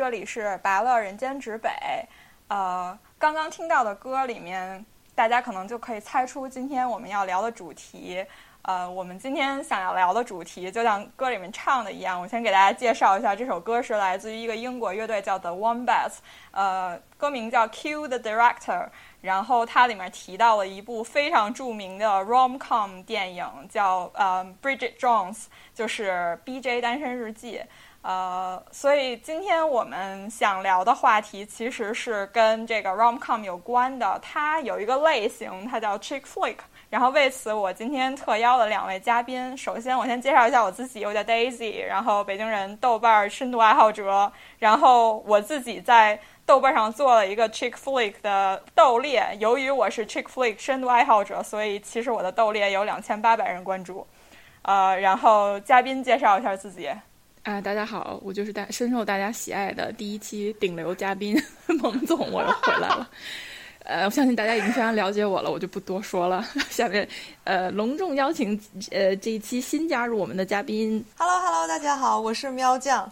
这里是白乐人间指北。呃，刚刚听到的歌里面，大家可能就可以猜出今天我们要聊的主题。呃，我们今天想要聊的主题，就像歌里面唱的一样，我先给大家介绍一下，这首歌是来自于一个英国乐队叫 The Wombats，呃，歌名叫 Q the Director。然后它里面提到了一部非常著名的 rom-com 电影，叫呃 Bridget Jones，就是 B.J. 单身日记。呃，所以今天我们想聊的话题其实是跟这个 rom-com 有关的。它有一个类型，它叫 chick flick。然后为此，我今天特邀了两位嘉宾。首先，我先介绍一下我自己，我叫 Daisy，然后北京人，豆瓣深度爱好者。然后我自己在豆瓣上做了一个 chick flick 的豆列。由于我是 chick flick 深度爱好者，所以其实我的豆列有两千八百人关注。呃，然后嘉宾介绍一下自己。啊，大家好，我就是大深受大家喜爱的第一期顶流嘉宾 蒙总，我又回来了。呃，我相信大家已经非常了解我了，我就不多说了。下面，呃，隆重邀请呃这一期新加入我们的嘉宾。Hello Hello，大家好，我是喵酱，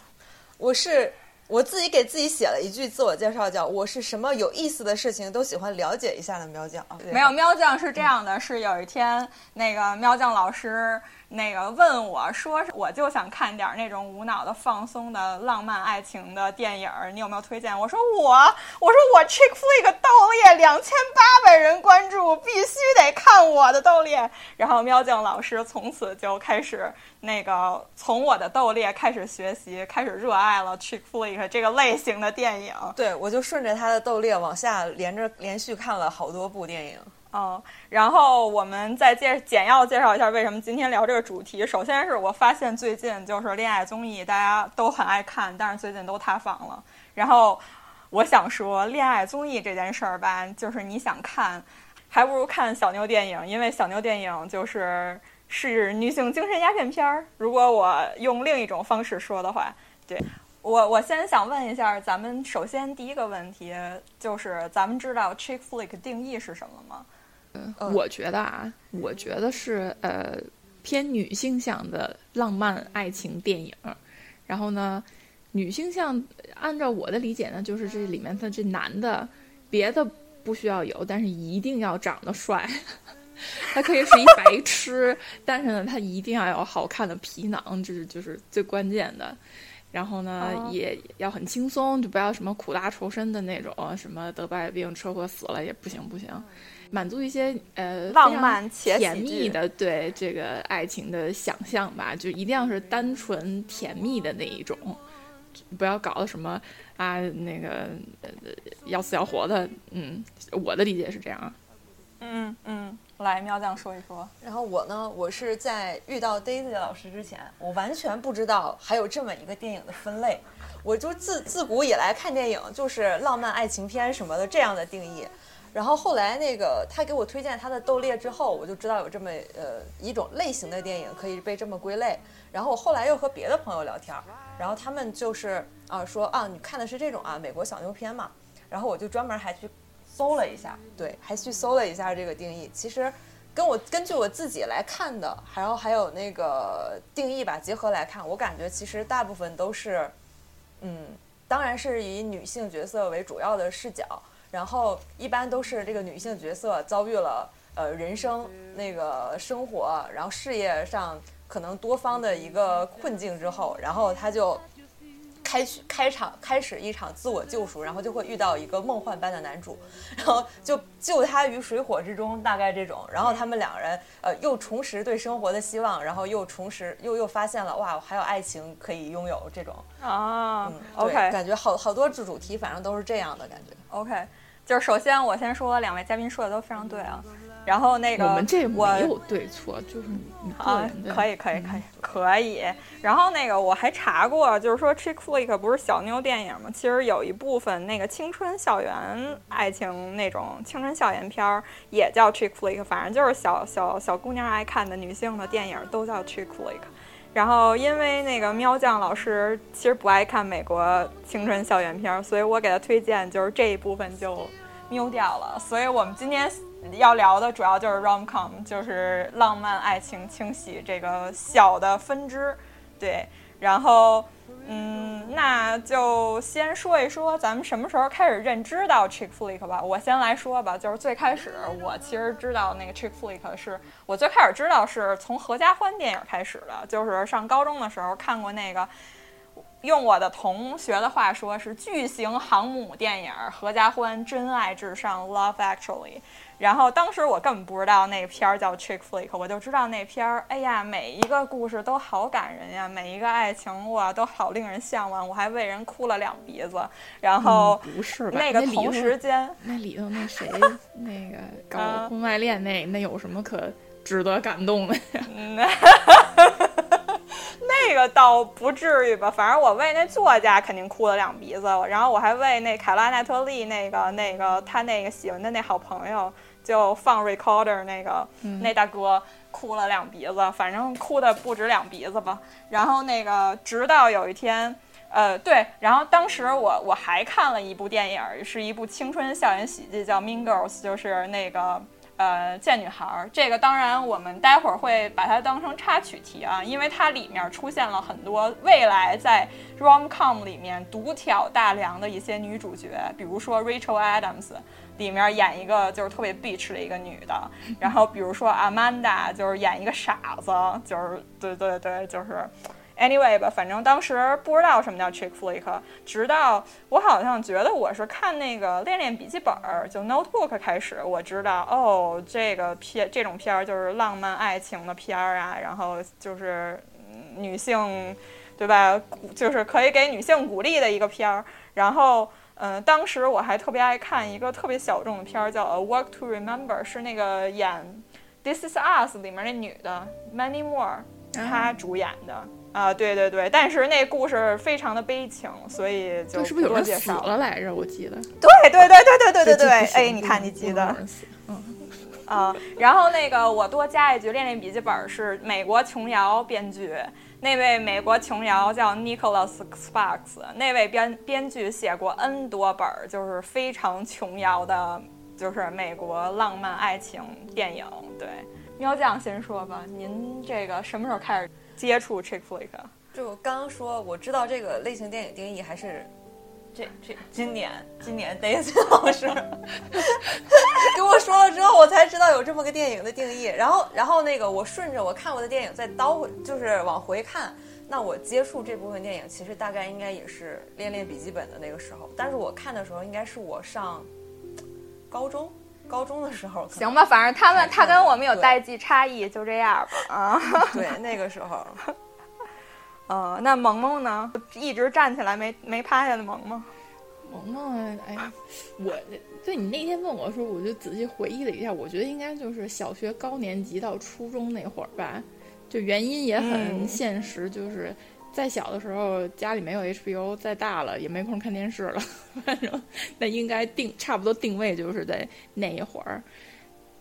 我是我自己给自己写了一句自我介绍，叫我是什么有意思的事情都喜欢了解一下的喵酱。没有，喵酱是这样的，是有一天那个喵酱老师。那个问我说，我就想看点那种无脑的、放松的、浪漫爱情的电影，你有没有推荐？我说我，我说我 chick flick 豆列两千八百人关注，必须得看我的豆列。然后喵酱老师从此就开始那个从我的豆列开始学习，开始热爱了 chick flick 这个类型的电影。对，我就顺着他的豆列往下连着连续看了好多部电影。哦，然后我们再介简要介绍一下为什么今天聊这个主题。首先是我发现最近就是恋爱综艺大家都很爱看，但是最近都塌房了。然后我想说，恋爱综艺这件事儿吧，就是你想看，还不如看小妞电影，因为小妞电影就是是女性精神鸦片片儿。如果我用另一种方式说的话，对我我先想问一下，咱们首先第一个问题就是，咱们知道 chick flick 定义是什么吗？我觉得啊，我觉得是呃偏女性向的浪漫爱情电影。然后呢，女性向按照我的理解呢，就是这里面的这男的别的不需要有，但是一定要长得帅。他可以是一白痴，但是呢，他一定要有好看的皮囊，这是就是最关键的。然后呢，也要很轻松，就不要什么苦大仇深的那种，什么得白病、车祸死了也不行不行。满足一些呃浪漫且甜蜜的对这个爱情的想象吧，就一定要是单纯甜蜜的那一种，不要搞什么啊那个要死要活的。嗯，我的理解是这样。嗯嗯，来喵酱说一说。然后我呢，我是在遇到 Daisy 老师之前，我完全不知道还有这么一个电影的分类。我就自自古以来看电影就是浪漫爱情片什么的这样的定义。然后后来那个他给我推荐他的斗猎之后，我就知道有这么呃一种类型的电影可以被这么归类。然后我后来又和别的朋友聊天，然后他们就是啊说啊你看的是这种啊美国小妞片嘛。然后我就专门还去搜了一下，对，还去搜了一下这个定义。其实跟我根据我自己来看的，还有还有那个定义吧结合来看，我感觉其实大部分都是嗯，当然是以女性角色为主要的视角。然后一般都是这个女性角色遭遇了呃人生那个生活，然后事业上可能多方的一个困境之后，然后她就开开场开始一场自我救赎，然后就会遇到一个梦幻般的男主，然后就救他于水火之中，大概这种。然后他们两个人呃又重拾对生活的希望，然后又重拾又又发现了哇还有爱情可以拥有这种啊，OK，感觉好好多主主题反正都是这样的感觉，OK。就是首先我先说，两位嘉宾说的都非常对啊。然后那个我们这没有对错，就是你啊，可以可以可以可以。然后那个我还查过，就是说 chick flick 不是小妞电影吗？其实有一部分那个青春校园爱情那种青春校园片儿也叫 chick flick，反正就是小小小姑娘爱看的女性的电影都叫 chick flick。然后，因为那个喵酱老师其实不爱看美国青春校园片儿，所以我给他推荐就是这一部分就瞄掉了。所以我们今天要聊的主要就是 rom com，就是浪漫爱情轻喜这个小的分支。对，然后，嗯，那就先说一说咱们什么时候开始认知到 chick flick 吧。我先来说吧，就是最开始我其实知道那个 chick flick 是我最开始知道是从合家欢电影开始的，就是上高中的时候看过那个。用我的同学的话说，是巨型航母电影《合家欢》，真爱至上，Love Actually。然后当时我根本不知道那片儿叫 Chick Flick，我就知道那片儿，哎呀，每一个故事都好感人呀，每一个爱情哇都好令人向往，我还为人哭了两鼻子。然后不是那个同时间，那里头那谁 那个搞婚外恋那那有什么可值得感动的呀？那个倒不至于吧，反正我为那作家肯定哭了两鼻子，然后我还为那凯拉奈特利那个那个他那个喜欢的那好朋友就放 recorder 那个那大哥哭了两鼻子，反正哭的不止两鼻子吧。然后那个直到有一天，呃，对，然后当时我我还看了一部电影，是一部青春校园喜剧，叫 Mean Girls，就是那个。呃，贱女孩，这个当然我们待会儿会把它当成插曲提啊，因为它里面出现了很多未来在 rom com 里面独挑大梁的一些女主角，比如说 Rachel Adams 里面演一个就是特别 bitch 的一个女的，然后比如说 Amanda 就是演一个傻子，就是对对对，就是。Anyway 吧，反正当时不知道什么叫 chick flick，直到我好像觉得我是看那个《恋恋笔记本》就 Notebook 开始，我知道哦，这个片这种片儿就是浪漫爱情的片儿啊，然后就是女性，对吧？就是可以给女性鼓励的一个片儿。然后，嗯，当时我还特别爱看一个特别小众的片儿，叫《A Walk to Remember》，是那个演《This Is Us》里面那女的 Many More，她主演的。啊，对对对，但是那故事非常的悲情，所以就是不是有人死了来着？我记得。对对对对对对对对，哎，你看你记得。嗯。啊，然后那个我多加一句，《恋恋笔记本》是美国琼瑶编剧，那位美国琼瑶叫 Nicholas Sparks，那位编编剧写过 N 多本，就是非常琼瑶的，就是美国浪漫爱情电影。对，喵酱先说吧，您这个什么时候开始？接触 chick flick，就刚刚说，我知道这个类型电影定义还是这这今年今年 Daisy 老师跟我说了之后，我才知道有这么个电影的定义。然后然后那个我顺着我看过的电影再倒就是往回看，那我接触这部分电影其实大概应该也是《恋恋笔记本》的那个时候，但是我看的时候应该是我上高中。高中的时候，行吧，反正他们他跟我们有代际差异，就这样吧。啊，对，那个时候，呃，那萌萌呢？一直站起来没没趴下的萌萌，萌萌，哎，我对你那天问我说，我就仔细回忆了一下，我觉得应该就是小学高年级到初中那会儿吧。就原因也很现实，就是。再小的时候家里没有 HBO，再大了也没空看电视了。反正那应该定差不多定位就是在那一会儿。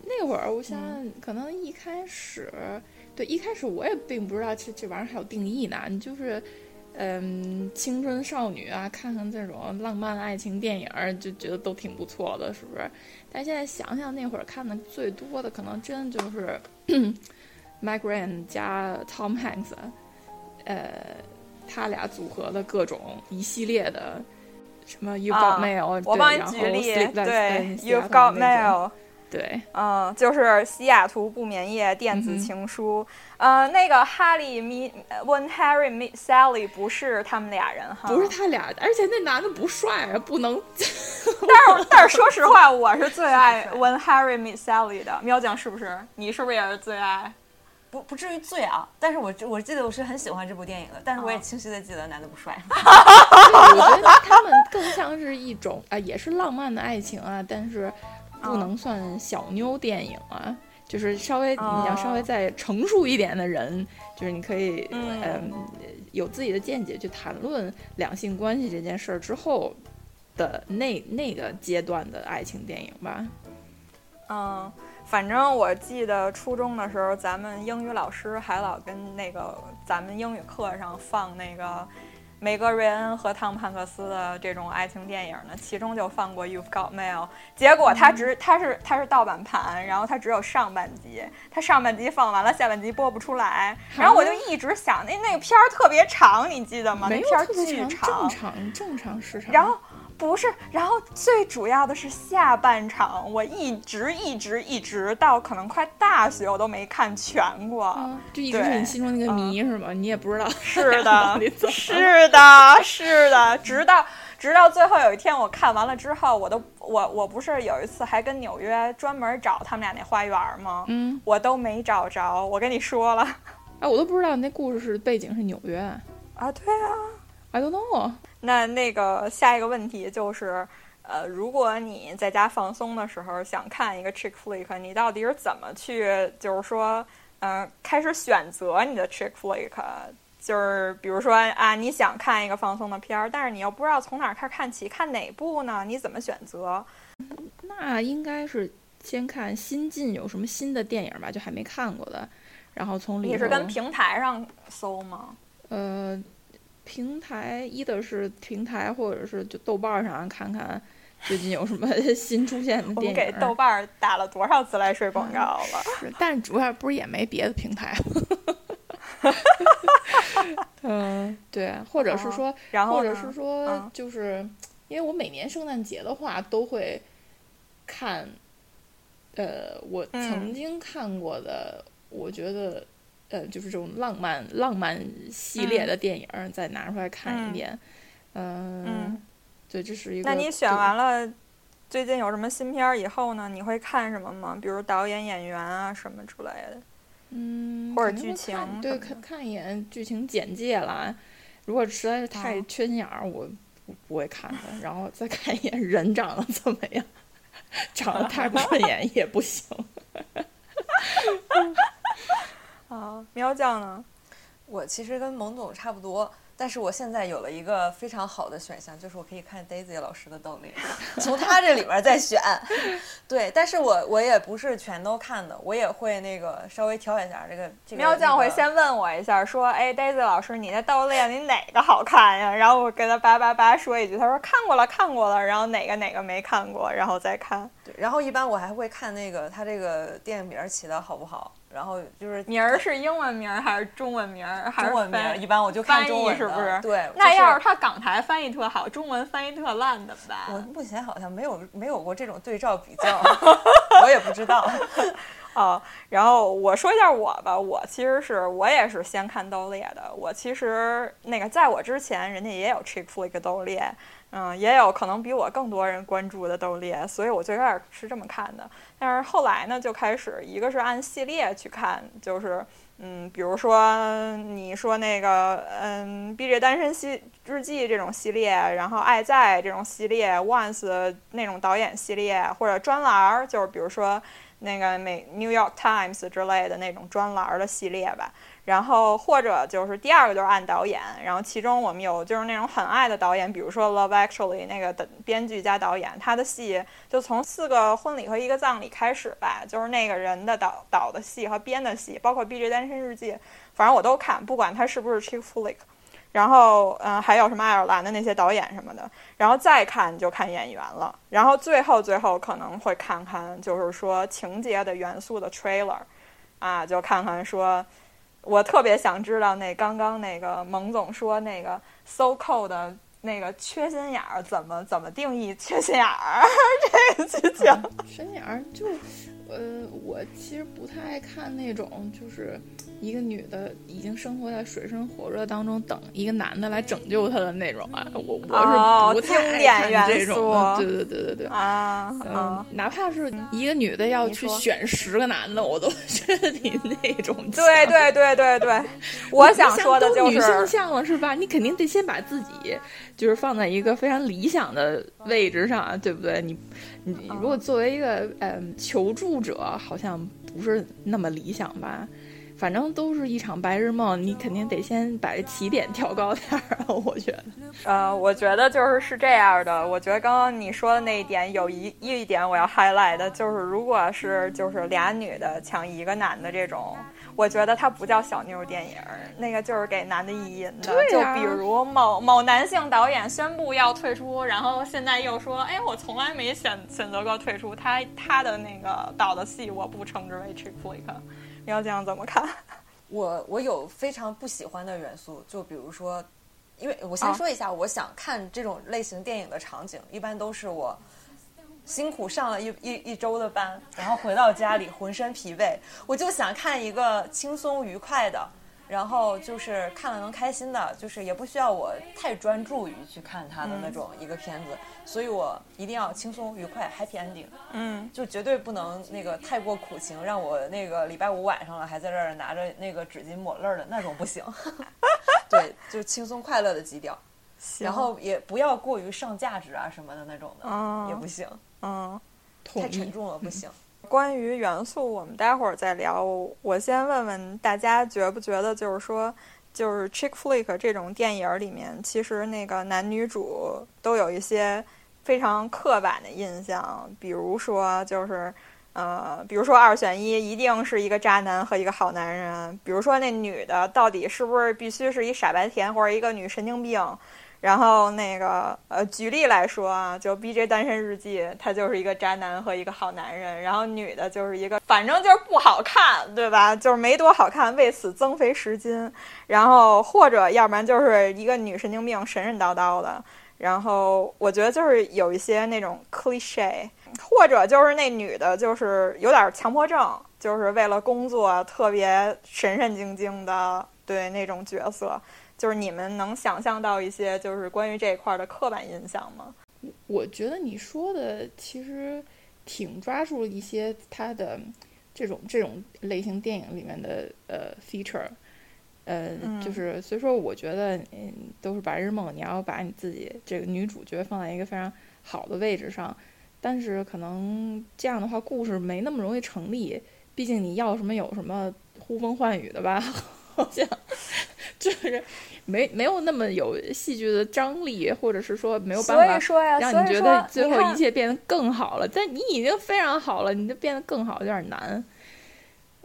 那会儿我想可能一开始，对一开始我也并不知道这这玩意儿还有定义呢。你就是嗯青春少女啊，看看这种浪漫爱情电影就觉得都挺不错的，是不是？但现在想想那会儿看的最多的可能真就是 Meg Ryan 加 Tom Hanks。呃，他俩组合的各种一系列的什么 You Got Mail，我帮你举例，对 You Got Mail，对，嗯，就是西雅图不眠夜电子情书，呃，那个哈利 meet When Harry meet Sally 不是他们俩人哈，不是他俩，而且那男的不帅啊，不能。但是但是说实话，我是最爱 When Harry meet Sally 的，喵酱是不是？你是不是也是最爱？不不至于醉啊，但是我我记得我是很喜欢这部电影的，但是我也清晰的记得男的不帅。我觉得他们更像是一种啊，也是浪漫的爱情啊，但是不能算小妞电影啊，就是稍微你要稍微再成熟一点的人，就是你可以嗯有自己的见解去谈论两性关系这件事儿之后的那那个阶段的爱情电影吧。嗯。反正我记得初中的时候，咱们英语老师还老跟那个咱们英语课上放那个，梅格瑞恩和汤姆汉克斯的这种爱情电影呢，其中就放过《You've Got Mail》，结果它只它是它是盗版盘，然后它只有上半集，它上半集放完了，下半集播不出来，然后我就一直想，那那个片儿特别长，你记得吗？那片儿巨长，正常正常时长。然后不是，然后最主要的是下半场，我一直一直一直到可能快大学，我都没看全过。啊，就一直是你心中那个谜是吗？你也不知道是的 是的，是的，直到直到最后有一天我看完了之后，我都我我不是有一次还跟纽约专门找他们俩那花园吗？嗯，我都没找着。我跟你说了哎，我都不知道那故事是背景是纽约。啊，对啊。I don't know。那那个下一个问题就是，呃，如果你在家放松的时候想看一个 chick flick，你到底是怎么去，就是说，呃，开始选择你的 chick flick？就是比如说啊，你想看一个放松的片儿，但是你又不知道从哪儿开始看起，看哪部呢？你怎么选择？那应该是先看新近有什么新的电影吧，就还没看过的，然后从里。你是跟平台上搜吗？呃，平台一的是平台，或者是就豆瓣上看看最近有什么 新出现的我们电影。给豆瓣儿打了多少自来水广告了？是，但主要不是也没别的平台。嗯，对，或者是说，然后或者是说嗯，就是因为我每年圣诞节的话都会看，呃，我嗯曾经看过的，我觉得，呃，就是这种浪漫浪漫系列的电影儿，再拿出来看嗯一遍。嗯，嗯对，这是一个。那你选完了，最近有什么新片儿以后呢？你会看什么吗？比如导演、演员啊什么之类的。嗯，或者剧情对，看看一眼剧情简介啦。如果实在是太哦缺心眼儿，我不不会看的。然后再看一眼人长得怎么样，长得太 不顺眼也不行。啊，喵酱呢？我其实跟蒙总差不多，但是我现在有了一个非常好的选项，就是我可以看 Daisy 老师的斗猎，从他这里边再选。对，但是我我也不是全都看的，我也会那个稍微挑一下这个这个。喵酱会先问我一下，说：“哎，Daisy 老师，你那斗猎你哪个好看呀？”然后我跟他叭叭叭说一句，他说：“看过了，看过了。”然后哪个哪个没看过，然后再看。对，然后一般我还会看那个他这个电影名儿起的好不好，然后就是名儿是英文名儿还是中文名儿？还是中文名儿，一般我就看翻译中文是不是？对，那要是他港台翻译特好，中文翻译特烂怎么办我？目前好像没有没有过这种对照比较，我也不知道。哦，然后我说一下我吧，我其实是我也是先看刀猎的。我其实那个在我之前，人家也有 chick flick 刀猎，嗯，也有可能比我更多人关注的斗猎，所以我最开始是这么看的。但是后来呢，就开始一个是按系列去看，就是嗯，比如说你说那个嗯《B J 单身系日记》这种系列，然后《爱在》这种系列，Once 那种导演系列，或者专栏儿，就是比如说。那个美《New York Times》之类的那种专栏儿的系列吧，然后或者就是第二个就是按导演，然后其中我们有就是那种很爱的导演，比如说《Love Actually》那个的编剧加导演，他的戏就从四个婚礼和一个葬礼开始吧，就是那个人的导导的戏和编的戏，包括《B J 单身日记》，反正我都看，不管他是不是 chick flick。然后，嗯、还有什么爱尔兰的那些导演什么的，然后再看就看演员了，然后最后最后可能会看看就是说情节的元素的 trailer，啊，就看看说，我特别想知道那刚刚那个蒙总说那个 so cold 的那个缺心眼儿怎么怎么定义缺心眼儿 这个剧情。心眼儿就，呃，我其实不太爱看那种，就是一个女的已经生活在水深火热当中，等一个男的来拯救她的那种啊。我哦我是不太爱看这种对对对对对。啊嗯啊，！哪怕是一个女的要去选十个男的，我都觉得你那种对对对对对，我想说的就是女性是，向了是吧？你肯定得先把自己就是放在一个非常理想的位置上，啊对不对？你你如果作为一个嗯求助者，好像不是那么理想吧？反正都是一场白日梦，你肯定得先把这起点调高点儿。我觉得，呃，我觉得就是是这样的。我觉得刚刚你说的那一点有一一点我要 highlight 的，就是如果是就是俩女的抢一个男的这种，我觉得它不叫小妞电影，那个就是给男的意淫的。就比如某某男性导演宣布要退出，然后现在又说，哎，我从来没选选择过退出，他他的那个导的戏我不称之为 chick flick。你要这样怎么看？我我有非常不喜欢的元素，就比如说，因为我先说一下，我想看这种类型电影的场景，一般都是我辛苦上了一一一周的班，然后回到家里 浑身疲惫，我就想看一个轻松愉快的。然后就是看了能开心的，就是也不需要我太专注于去看它的那种一个片子，所以我一定要轻松愉快，happy ending。嗯，就绝对不能那个太过苦情，让我那个礼拜五晚上了还在这儿拿着那个纸巾抹泪的那种不行。对，就轻松快乐的基调，然后也不要过于上价值啊什么的那种的，也不行。嗯，太沉重了不行。关于元素，我们待会儿再聊。我先问问大家，觉不觉得就是说，就是 chick flick 这种电影里面，其实那个男女主都有一些非常刻板的印象，比如说就是呃，比如说二选一，一定是一个渣男和一个好男人。比如说那女的到底是不是必须是一傻白甜或者一个女神经病？然后那个呃，举例来说啊，就《B J 单身日记》，他就是一个渣男和一个好男人，然后女的就是一个，反正就是不好看，对吧？就是没多好看，为此增肥十斤。然后或者要不然就是一个女神经病，神神叨叨的。然后我觉得就是有一些那种 cliche，或者就是那女的，就是有点强迫症，就是为了工作特别神神经经的，对那种角色。就是你们能想象到一些就是关于这一块的刻板印象吗？我觉得你说的其实挺抓住一些它的这种这种类型电影里面的呃 feature，呃，就是所以说我觉得嗯都是白日梦，你要把你自己这个女主角放在一个非常好的位置上，但是可能这样的话故事没那么容易成立，毕竟你要什么有什么呼风唤雨的吧。好像就是没没有那么有戏剧的张力，或者是说没有办法让你觉得最后一切变得更好了。但你已经非常好了，你就变得更好有点难。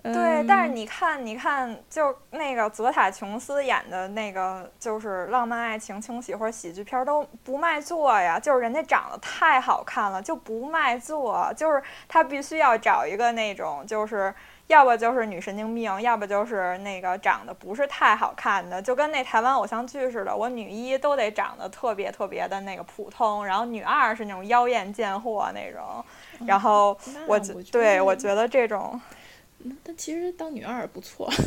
对，但是你看，你看，就那个泽塔琼斯演的那个，就是浪漫爱情轻喜或者喜剧片都不卖座呀。就是人家长得太好看了，就不卖座。就是他必须要找一个那种，就是。要不就是女神经病，要不就是那个长得不是太好看的，就跟那台湾偶像剧似的。我女一都得长得特别特别的那个普通，然后女二是那种妖艳贱货那种。然后我对我觉得这种，但其实当女二不错。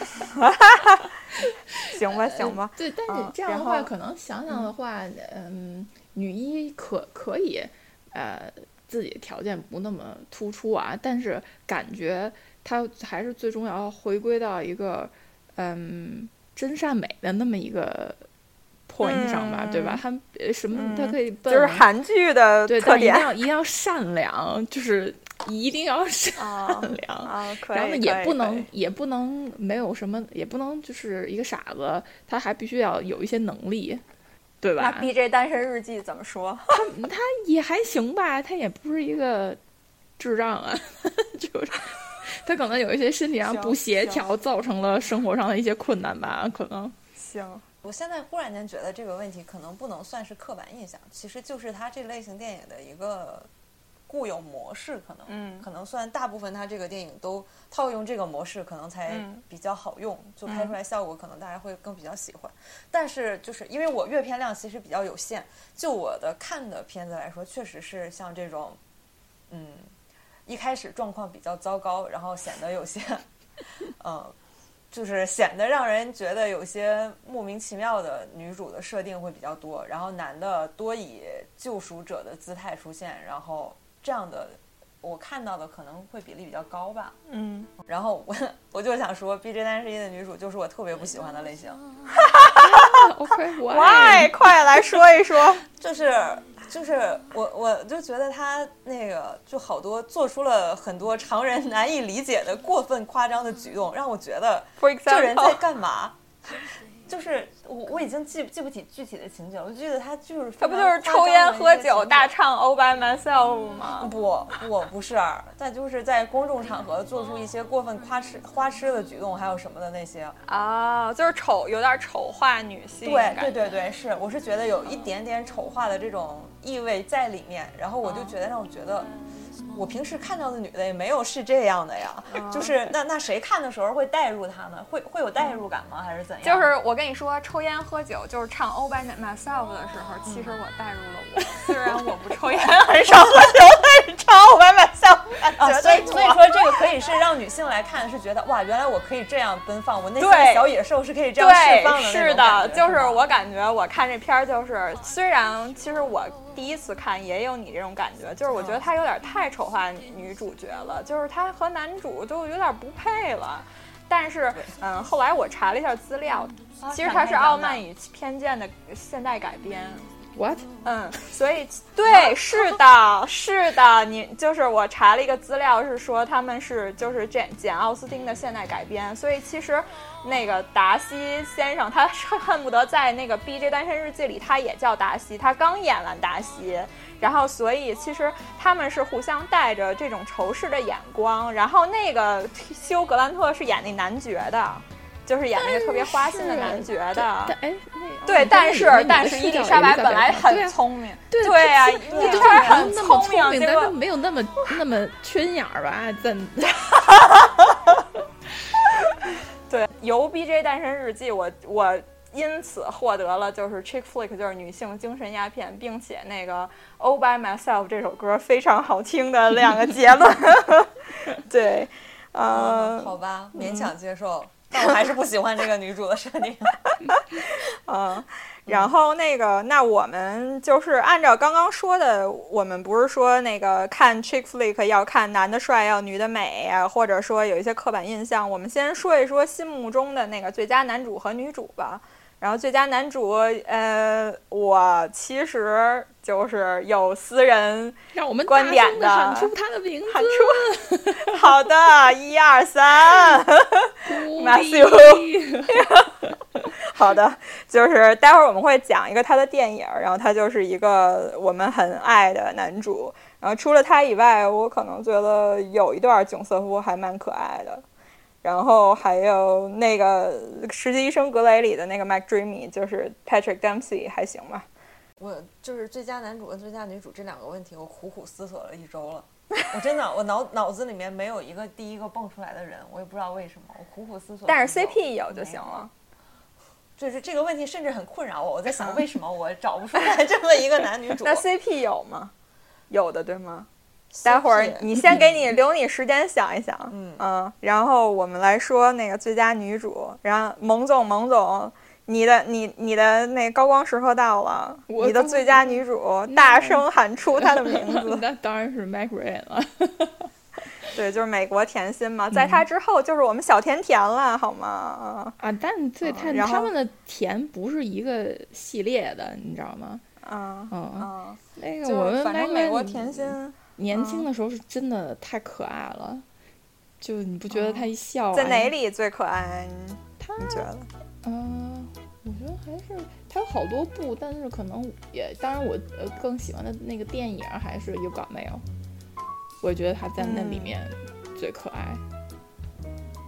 行吧，行吧。对，但是这样的话，可能想想的话，嗯，女一可可以，呃。自己条件不那么突出啊，但是感觉他还是最终要回归到一个嗯真善美的那么一个 point 上吧，对吧？他什么他可以就是韩剧的对，但，一定要一定要善良，就是一定要善良，然后呢也不能也不能没有什么，也不能就是一个傻子，他还必须要有一些能力。对吧？那 B J 单身日记怎么说？他他也还行吧，他也不是一个智障啊，就是他可能有一些身体上不协调，造成了生活上的一些困难吧，可能。行，我现在忽然间觉得这个问题可能不能算是刻板印象，其实就是他这类型电影的一个。固有模式可能，嗯，可能算大部分他这个电影都套用这个模式，可能才比较好用，就拍出来效果可能大家会更比较喜欢。但是就是因为我阅片量其实比较有限，就我的看的片子来说，确实是像这种，嗯，一开始状况比较糟糕，然后显得有些，嗯，就是显得让人觉得有些莫名其妙的女主的设定会比较多，然后男的多以救赎者的姿态出现，然后。这样的，我看到的可能会比例比较高吧。嗯，然后我 我就想说，《B J 单身一》的女主就是我特别不喜欢的类型。OK，Why？快来说一说。就是就是我我就觉得他那个就好多做出了很多常人难以理解的过分夸张的举动，让我觉得这人在干嘛？就是我我已经记记不起具体的情节，我就记得他就是他不就是抽烟喝酒大唱 All by myself 吗？不我不是，但就是在公众场合做出一些过分夸痴花痴的举动，还有什么的那些。啊，就是丑，有点丑化女性。对对对对，是，我是觉得有一点点丑化的这种意味在里面，然后我就觉得让我觉得。我平时看到的女的也没有是这样的呀，就是那那谁看的时候会代入她呢，会会有代入感吗？还是怎样？就是我跟你说，抽烟喝酒就是唱 All by myself 的时候，其实我代入了我，虽然我不抽烟，很少喝酒，但是唱 All by myself，啊，所以所以说这个可以是让女性来看，是觉得哇，原来我可以这样奔放，我内心的小野兽是可以这样释放的，是的，就是我感觉我看这片儿，就是虽然其实我第一次看也有你这种感觉，就是我觉得他有点太丑化女女主角了，就是他和男主就有点不配了。但是，嗯，后来我查了一下资料，啊其实它是《傲慢与偏见》的现代改编。What？嗯，所以 对，是的，是的，你就是我查了一个资料，是说他们是就是简简奥斯汀的现代改编，所以其实那个达西先生他恨恨不得在那个《B.J. 单身日记》里他也叫达西，他刚演完达西，然后所以其实他们是互相带着这种仇视的眼光，然后那个休格兰特是演那男爵的。就是演那个特别花心的男爵的，但哎，那对，哦但是但是伊丽莎白本来很聪明，对对呀，伊那就丽莎白很聪明，但是没有那么那么缺眼儿吧？怎？对，由《B.J. 诞生日记》我我因此获得了就是 chick flick，就是女性精神鸦片，并且那个《All by Myself》这首歌非常好听的两个结论。对，呃嗯，好吧，勉强接受，但我还是不喜欢这个女主的设定。嗯，然后那个，那我们就是按照刚刚说的，我们不是说那个看 chick flick 要看男的帅要女的美啊，或者说有一些刻板印象，我们先说一说心目中的那个最佳男主和女主吧。然后最佳男主，呃，我其实就是有私人让我们观点的喊出他的名字，好的，一二三。狐马修狸好的，就是待会儿我们会讲一个他的电影，然后他就是一个我们很爱的男主。然后除了他以外，我可能觉得有一段囧瑟夫还蛮可爱的。然后还有那个《实习医生格雷》里的那个 Mac Dreamy，就是 Patrick Dempsey 还行吧。我就是最佳男主跟最佳女主这两个问题，我苦苦思索了一周了。我真的，我脑脑子里面没有一个第一个蹦出来的人，我也不知道为什么，我苦苦思索。但是 CP 有就行了。就是这个问题甚至很困扰我，我在想为什么我找不出来 这么一个男女主。那 CP 有吗？有的，对吗？待会儿你先给你留你时间想一想，嗯然后我们来说那个最佳女主，然后蒙总蒙总，你的你你的那高光时刻到了，你的最佳女主大声喊出她的名字，那当然是 Mac Ryan 了。对，就是美国甜心嘛，在她之后就是我们小甜甜了，好吗？啊，但对他他们的甜不是一个系列的，你知道吗？啊嗯，嗯，那个我们反正美国甜心年轻的时候是真的太可爱了，就你不觉得她一笑、在哪哎？里最可爱？你他你觉得？嗯、我觉得还是它有好多部，但是可能也，当然我呃更喜欢的那个电影还是 You Got Mail，我觉得他在那里嗯面最可爱。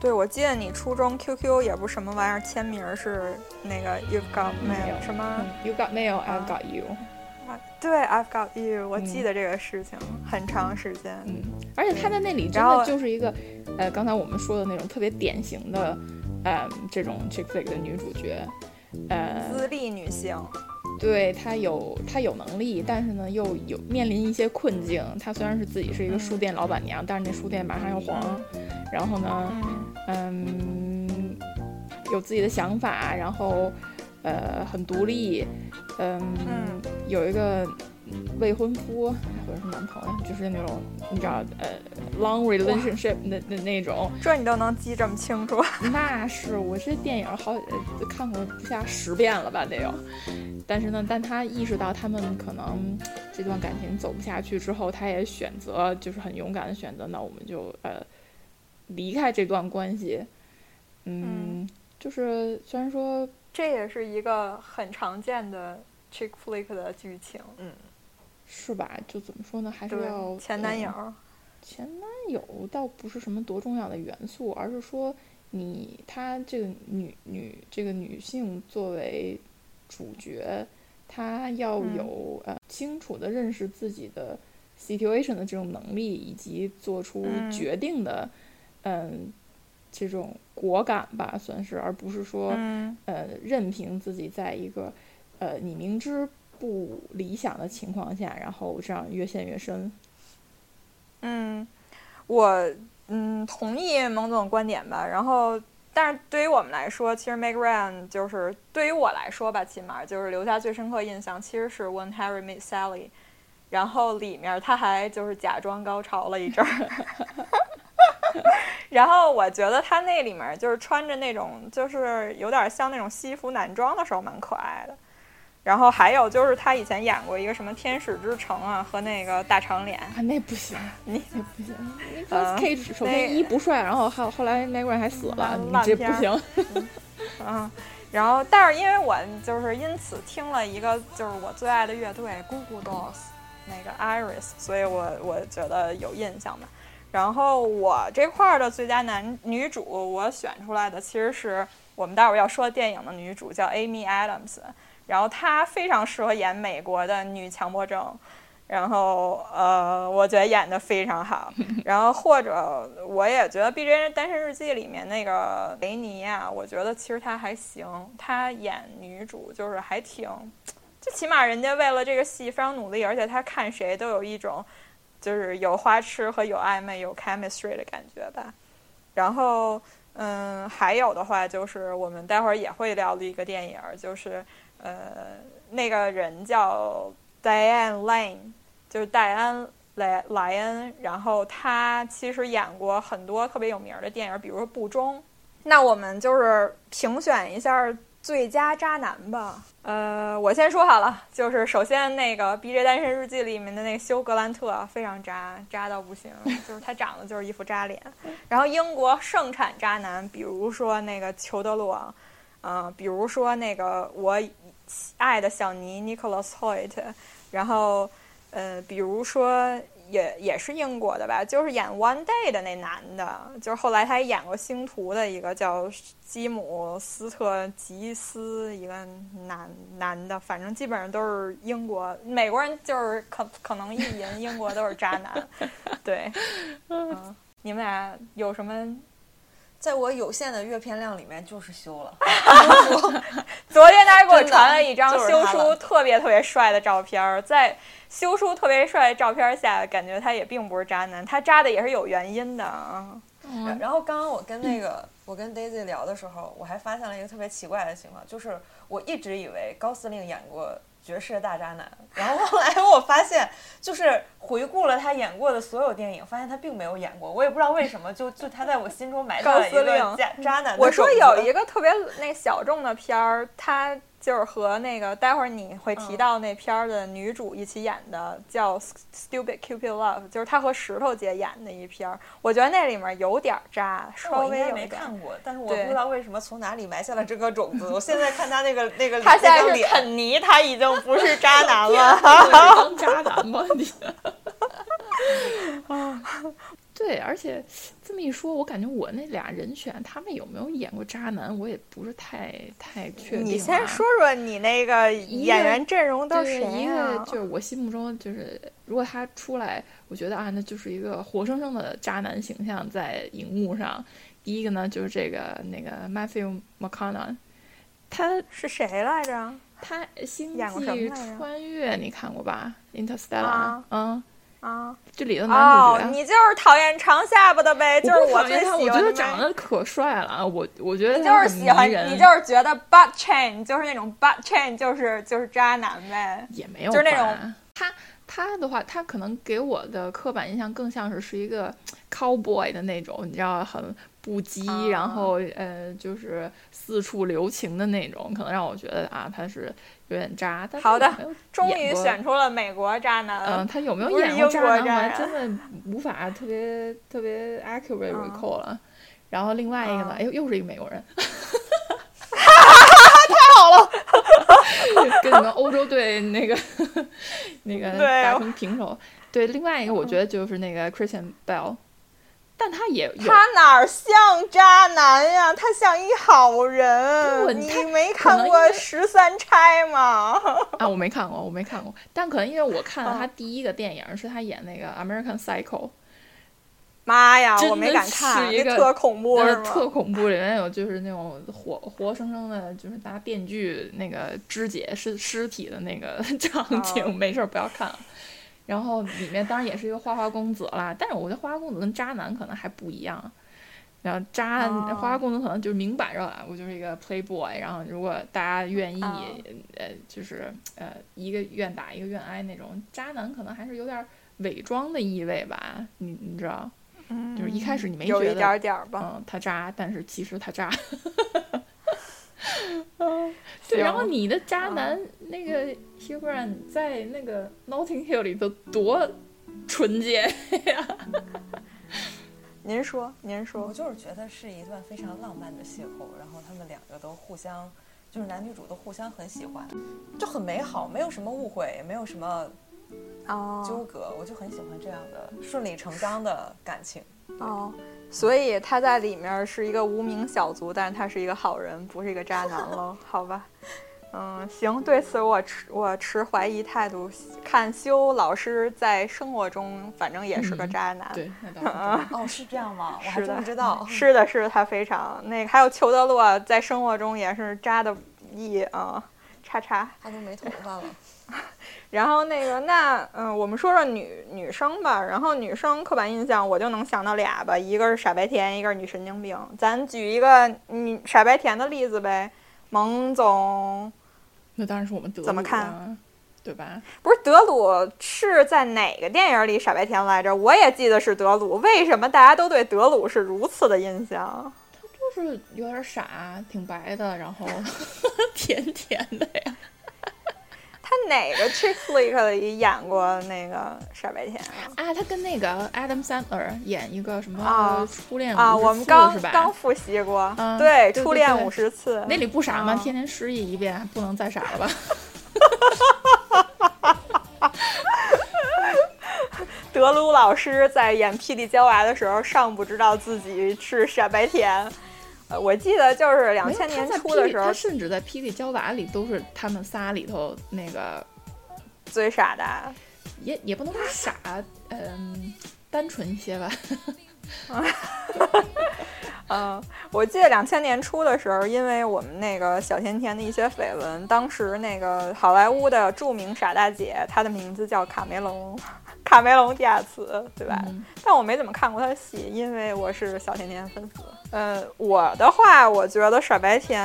对，我记得你初中 QQ 也不是什么玩意儿，签名是那个 You've got mail 什么？嗯 You Got Mail, I 啊 Got You。啊对，I've got you，我嗯记得这个事情很长时间。嗯，而且他在那里真的就是一个，呃，刚才我们说的那种特别典型的，呃，这种 chick flick 的女主角，呃，资历女性，对她有她有能力，但是呢又有面临一些困境。她虽然是自己是一个书店老板娘，但是那书店马上要黄，然后呢，嗯嗯，有自己的想法，然后呃很独立，嗯，嗯。有一个未婚夫或者是男朋友，就是那种你知道呃 long relationship 那那那种。这你都能记这么清楚？那是我这电影好看过不下十遍了吧得有。但是呢，但他意识到他们可能这段感情走不下去之后，他也选择就是很勇敢的选择，那我们就呃离开这段关系。嗯，就是虽然说这也是一个很常见的 chick flick 的剧情，嗯，是吧？就怎么说呢，还是要前男友。前男友倒不是什么多重要的元素，而是说你他这个女女这个女性作为主角，她要有呃清楚的认识自己的 situation 的这种能力，以及做出决定的嗯这种果敢吧，算是，而不是说呃任凭自己在一个呃你明知不理想的情况下，然后这样越陷越深。嗯，我嗯同意蒙总观点吧。然后，但是对于我们来说，其实 Make Ryan 就是对于我来说吧，起码就是留下最深刻印象，其实是 When Harry Met Sally。然后里面他还就是假装高潮了一阵儿。然后我觉得他那里面就是穿着那种就是有点像那种西服男装的时候，蛮可爱的。然后还有就是他以前演过一个什么《天使之城》啊，和那个大长脸啊，那不行，那那不行。那，K 首先一不帅，然后还有后来 Meg Ryan 还死了，你这不行。嗯，然后但是因为我就是因此听了一个就是我最爱的乐队 Goo Dolls 那个 Iris，所以我我觉得有印象吧。然后我这块的最佳男女主我选出来的其实是我们待会儿要说电影的女主，叫 Amy Adams。然后她非常适合演美国的女强迫症，然后呃，我觉得演的非常好。然后或者我也觉得《B J 单身日记》里面那个维尼啊，我觉得其实她还行，她演女主就是还挺，最起码人家为了这个戏非常努力，而且她看谁都有一种就是有花痴和有暧昧、有 chemistry 的感觉吧。然后嗯，还有的话就是我们待会儿也会聊的一个电影，就是。呃，那个人叫 Diane Lane，就是戴安莱莱恩。然后他其实演过很多特别有名的电影，比如说《不忠》。那我们就是评选一下最佳渣男吧。呃，我先说好了，就是首先那个《B J 单身日记》里面的那个休格兰特非常渣，渣到不行，就是他长得就是一副渣脸。然后英国盛产渣男，比如说那个裘德洛，嗯，比如说那个我。爱的小尼 Nicholas Hoyt，然后，呃，比如说也也是英国的吧，就是演 One Day 的那男的，就是后来他还演过星途的一个叫基姆斯特吉斯一个男男的，反正基本上都是英国美国人，就是可可能意淫英国都是渣男，对，嗯，你们俩有什么？在我有限的阅片量里面，就是修了。昨天他还给我传了一张修书特别特别帅的照片，在修书特别帅的照片下，感觉他也并不是渣男，他渣的也是有原因的啊。然后刚刚我跟那个我跟 Daisy 聊的时候，我还发现了一个特别奇怪的情况，就是我一直以为高司令演过。绝世大渣男，然后后来我发现，就是回顾了他演过的所有电影，发现他并没有演过。我也不知道为什么，就就他在我心中埋下了一个渣渣男。我说有一个特别那小众的片儿，他。就是和那个待会儿你会提到那片儿的女主一起演的，叫《Stupid Cupid Love》，就是她和石头姐演的一片儿。我觉得那里面有点渣，稍微没看过，但是我不知道为什么从哪里埋下了这颗种子。我现在看他那个那个，他现在是肯尼，他已经不是渣男了，当渣男吗你？啊。对，而且这么一说，我感觉我那俩人选，他们有没有演过渣男，我也不是太太确定。你先说说你那个演员阵容都是谁一个就是我心目中就是，如果他出来，我觉得啊，那就是一个活生生的渣男形象在荧幕上。第一个呢，就是这个那个 Matthew McConaughey，他是谁来着？他星际穿越你看过吧？Interstellar，嗯。啊，这里头男主角，你就是讨厌长下巴的呗？就是我最喜欢，我觉得长得可帅了啊！我我觉得你就是喜欢，你就是觉得 butt chain 就是那种 butt chain 就是就是渣男呗？也没有，就是那种他他的话，他可能给我的刻板印象更像是是一个 cowboy 的那种，你知道，很不羁，然后呃，就是四处留情的那种，可能让我觉得啊，他是有点渣。但是好的终于选出了美国渣男。嗯，他有没有演过渣男？我还真的无法特别特别 accurate 嗯 recall 了。然后另外一个呢，嗯哎呦，又是一个美国人，太好了，跟你们欧洲队那个那个打成平手。对，另外一个我觉得就是那个 Christian Bell，但他也有他哪儿像渣男呀？他像一好人。你没看过《十三钗》吗？啊，我没看过，我没看过，但可能因为我看了嗯他第一个电影是他演那个 American Psycho。妈呀，我没敢看，是一个特恐怖是呃，吗？特恐怖，里面有就是那种活活生生的，就是拿电锯那个肢解尸尸体的那个 场景，哦没事儿不要看啊。然后里面当然也是一个花花公子啦，但是我觉得花花公子跟渣男可能还不一样。然后渣、哦花花公子可能就是明摆着啊，我就是一个 playboy，然后如果大家愿意，哦呃，就是呃一个愿打一个愿挨那种，渣男可能还是有点伪装的意味吧，你你知道？嗯就是一开始你没有一觉得点点吧。嗯，他渣，但是其实他渣。嗯，对，然后你的渣嗯。男、那个 Hugh Grant 在那个 Notting Hill 里头多纯洁呀！您说，您说。我，就是觉得是一段非常浪漫的邂逅，然后他们两个都互相，就是男女主都互相很喜欢，就很美好，没有什么误会，也没有什么哦。纠葛，我就很喜欢这样的顺理成章的感情。哦，所以他在里面是一个无名小卒，但是他是一个好人，不是一个渣男喽？好吧。嗯，行，对此我持我持怀疑态度。看修老师在生活中，反正也是个嗯渣男。对，那倒是真的。哦，是这样吗？我不知道。是的，是的，他非常那个，还有裘德洛在生活中也是渣的一啊，叉叉。他都没头发了。然后那个，那嗯、我们说说女女生吧。然后女生刻板印象，我就能想到俩吧，一个是傻白甜，一个是女神经病。咱举一个女傻白甜的例子呗。蒙总那当然是我们德鲁怎么看啊？对吧？不是德鲁是在哪个电影里傻白甜来着？我也记得是德鲁。为什么大家都对德鲁是如此的印象？他就是有点傻，挺白的，然后 甜甜的呀。他哪个 chick flick 里演过那个傻白甜啊？啊，他跟那个 Adam Sandler 演一个什么啊初恋啊，50我们刚？刚复习过，嗯对，对对对初恋五十次，那里不傻吗？啊天天失忆一遍，不能再傻了吧？德鲁老师在演《霹雳娇娃》的时候，尚不知道自己是傻白甜。呃，我记得就是两千年初的时候他甚至在《霹雳娇娃》里都是他们仨里头那个，最傻的。也也不能说傻，嗯，单纯一些吧。嗯，我记得两千年初的时候，因为我们那个小甜甜的一些绯闻，当时那个好莱坞的著名傻大姐，她的名字叫卡梅隆，卡梅隆·迪亚茨，对吧？嗯但我没怎么看过她的戏，因为我是小甜甜粉丝。呃，我的话，我觉得傻白甜，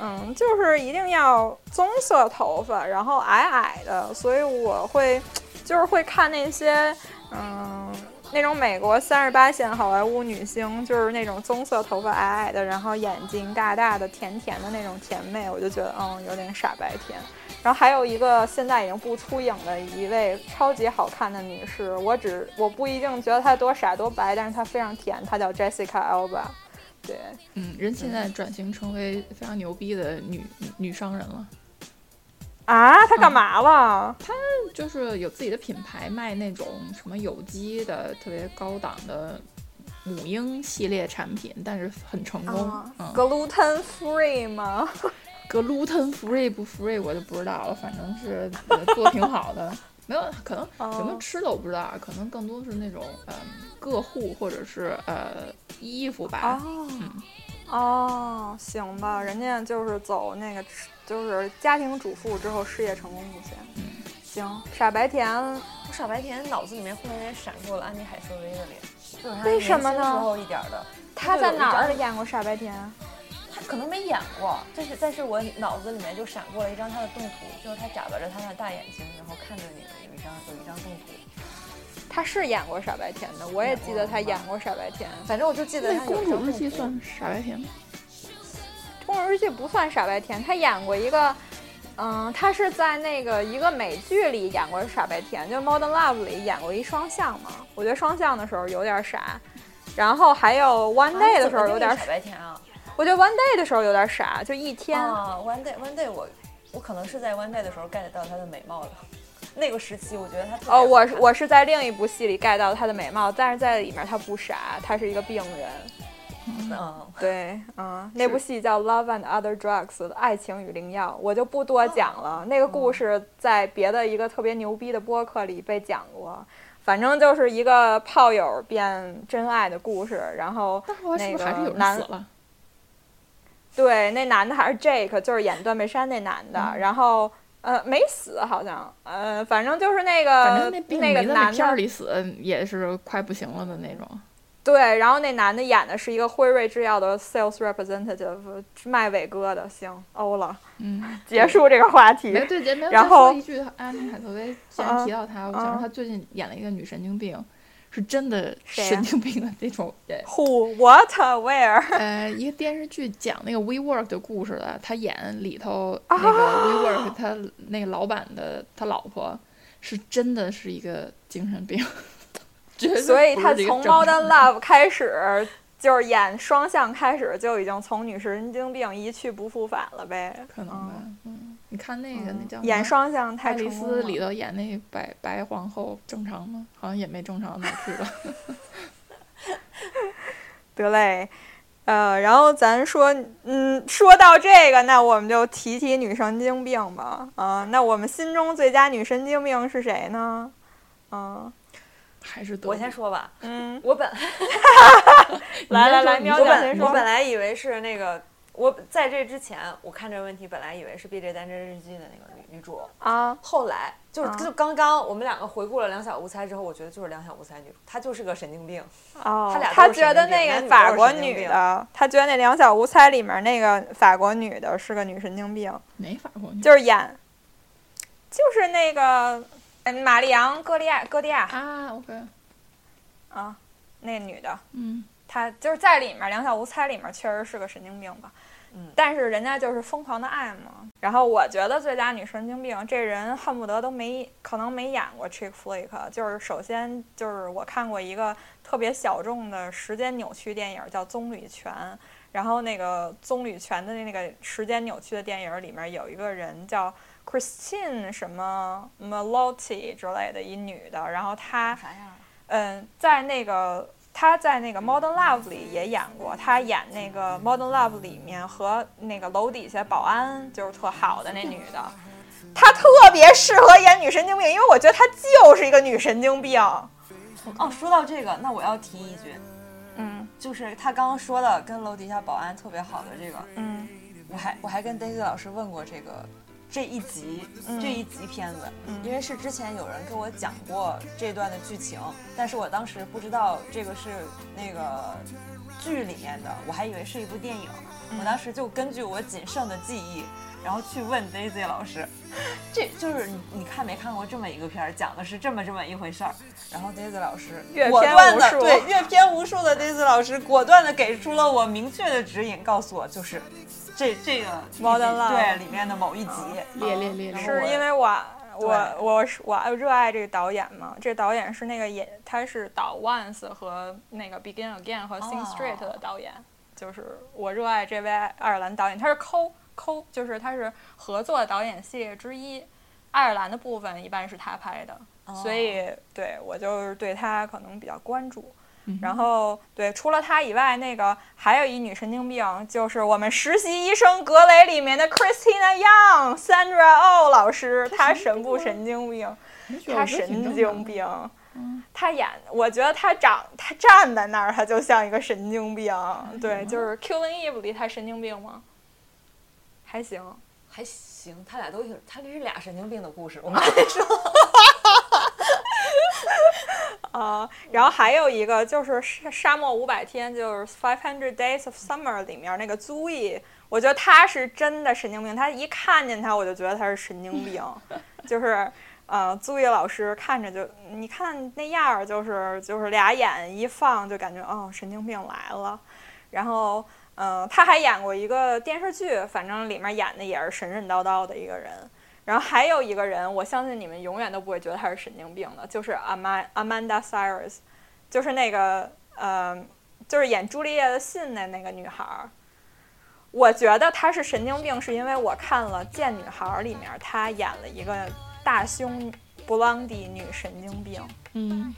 嗯，就是一定要棕色头发，然后矮矮的，所以我会，就是会看那些，嗯。那种美国三十八线好莱坞女星，就是那种棕色头发矮矮的，然后眼睛大大的、甜甜的那种甜妹，我就觉得嗯有点傻白甜。然后还有一个现在已经不出影的一位超级好看的女士，我只我不一定觉得她多傻多白，但是她非常甜，她叫 Jessica Alba。对，嗯，人现在转型成为非常牛逼的女女女商人了，啊，她干嘛了？她就是有自己的品牌，卖那种什么有机的、特别高档的母婴系列产品，但是很成功。啊嗯 gluten free 吗？gluten free 不 free 我就不知道了，反正是呃做挺好的。没有，可能有没有哦吃的我不知道啊，可能更多是那种嗯个户或者是呃衣服吧。哦。嗯，哦，行吧，人家就是走那个，就是家庭主妇之后事业成功路线。嗯，行，傻白甜，我傻白甜脑子里面忽然间闪过了安妮海瑟薇的脸，为什么呢？年轻时候一点的，她在哪儿演过傻白甜？她可能没演过，但是但是我脑子里面就闪过了一张他的动图，就是他眨巴着他的大眼睛，然后看着你的有一张有一张动图。他是演过傻白甜的，我也记得他演过傻白甜。反正我就记得那他有公主日。记算傻白甜吗？公主日记不算傻白甜，他演过一个，嗯，他是在那个一个美剧里演过傻白甜，就《Modern Love》里演过一双向嘛。我觉得双向的时候有点傻，然后还有 One 啊 Day 的时候有点傻，白甜啊。我觉得 One Day 的时候有点傻，就一天。啊，One Day One Day 我我可能是在 One Day 的时候 get 到她的美貌的。那个时期，我觉得她特别哦，我是我是在另一部戏里 get 到她的美貌，但是在里面她不傻，她是一个病人。嗯，对，嗯，那部戏叫《Love and Other Drugs》爱情与灵药，我就不多讲了。那个故事在别的一个特别牛逼的播客里被讲过，反正就是一个炮友变真爱的故事。然后那个死了？对，那男的还是 Jake，就是演断背山那男的。嗯然后呃没死，好像呃，反正就是那个那那个男的片儿里死，也是快不行了的那种。对，然后那男的演的是一个辉瑞制药的 sales representative，卖伟哥的。行，欧了，嗯，结束这个话题。没对，没有然后一句，安妮海瑟薇既然提到她，我想啊说她最近演了一个女神经病，是真的神经病的那种人。Who, what, where？呃，一个电视剧讲那个 WeWork 的故事的，他演里头那个 WeWork 他那个老板的他老婆是真的是一个精神病，所以他从《正常 Modern Love》开始，就是演双向开始，就已经从女神经病一去不复返了呗。可能吧，嗯，你看那个那叫演双向太爱丽丝里头演那白白皇后正常吗？好像也没正常到哪儿去吧。得嘞。呃，然后咱说，嗯，说到这个，那我们就提提女神经病吧。啊、那我们心中最佳女神经病是谁呢？嗯还是德我先说吧，嗯，我本来 来来，你喵我喵先说本我。本来以为是那个，我在这之前我看这个问题，本来以为是《B J 单身日记》的那个女女主，啊，后来就是啊就刚刚我们两个回顾了两小无猜之后，我觉得就是两小无猜女主，她就是个神经病。哦，他俩他都是神经病觉得那个法国女的，她觉得那《两小无猜》里面那个法国女的是个女神经病，没法过，就是演，就是那个嗯玛丽昂·戈利亚戈利亚啊，OK，啊，那女的，嗯，她就是在里面《两小无猜》里面确实是个神经病吧。嗯但是人家就是疯狂的爱嘛。然后我觉得最佳女神经病，这人恨不得都没可能没演过 chick flick。就是首先就是我看过一个特别小众的时间扭曲电影，叫《棕榈泉》。然后那个棕榈泉的那个时间扭曲的电影里面有一个人叫 Christine 什么 Melotti 之类的一女的，然后她？嗯，在那个她在那个《Modern Love》里也演过，她演那个《Modern Love》里面和那个楼底下保安就是特好的那女的，她特别适合演女神经病，因为我觉得她就是一个女神经病。哦，说到这个，那我要提一句，嗯。就是他刚刚说的跟楼底下保安特别好的这个，嗯。我还我还跟 Daisy 老师问过这个这一集、嗯。这一集片子，嗯。因为是之前有人跟我讲过这段的剧情，但是我当时不知道这个是那个剧里面的，我还以为是一部电影，嗯。我当时就根据我仅剩的记忆。然后去问 Daisy 老师，这就是你你看没看过这么一个片儿，讲的是这么这么一回事儿。然后 Daisy 老师阅果片无数。断的对阅片无数的 Daisy 老师果断的给出了我明确的指引，告诉我就是这这个 Modern Love 对里面的某一集。烈烈烈烈，是因为我我我是我热爱这个导演嘛，这导演是那个也他是导 Once 和那个 Begin Again 和 Sing 哦 Street 的导演，就是我热爱这位爱尔兰导演，他是抠抠，就是他是合作导演系列之一，爱尔兰的部分一般是他拍的，所以对我就是对他可能比较关注。嗯然后对，除了他以外，那个还有一女神经病，就是我们实习医生格雷里面的 Christina Young Sandra Oh 老师，她神不神经病？她神经病。嗯她演，我觉得她长，她站在那儿，她就像一个神经病。对，就是《Killing Eve》里她神经病吗？还行。还行，他俩都挺，他这是俩神经病的故事。我跟你说，啊，然后还有一个就是沙沙漠五百天，就是 Five Hundred Days of Summer 里面那个 Zoe，我觉得他是真的神经病。他一看见他，我就觉得他是神经病。就是呃，Zoe 老师看着就，你看那样儿，就是就是俩眼一放，就感觉哦，神经病来了。然后嗯，他还演过一个电视剧，反正里面演的也是神神叨叨的一个人。然后还有一个人，我相信你们永远都不会觉得他是神经病的，就是 Am Amanda Cyrus，就是那个呃，就是演朱丽叶的信的那个女孩儿。我觉得她是神经病，是因为我看了《贱女孩》里面，她演了一个大胸布朗迪女神经病。嗯，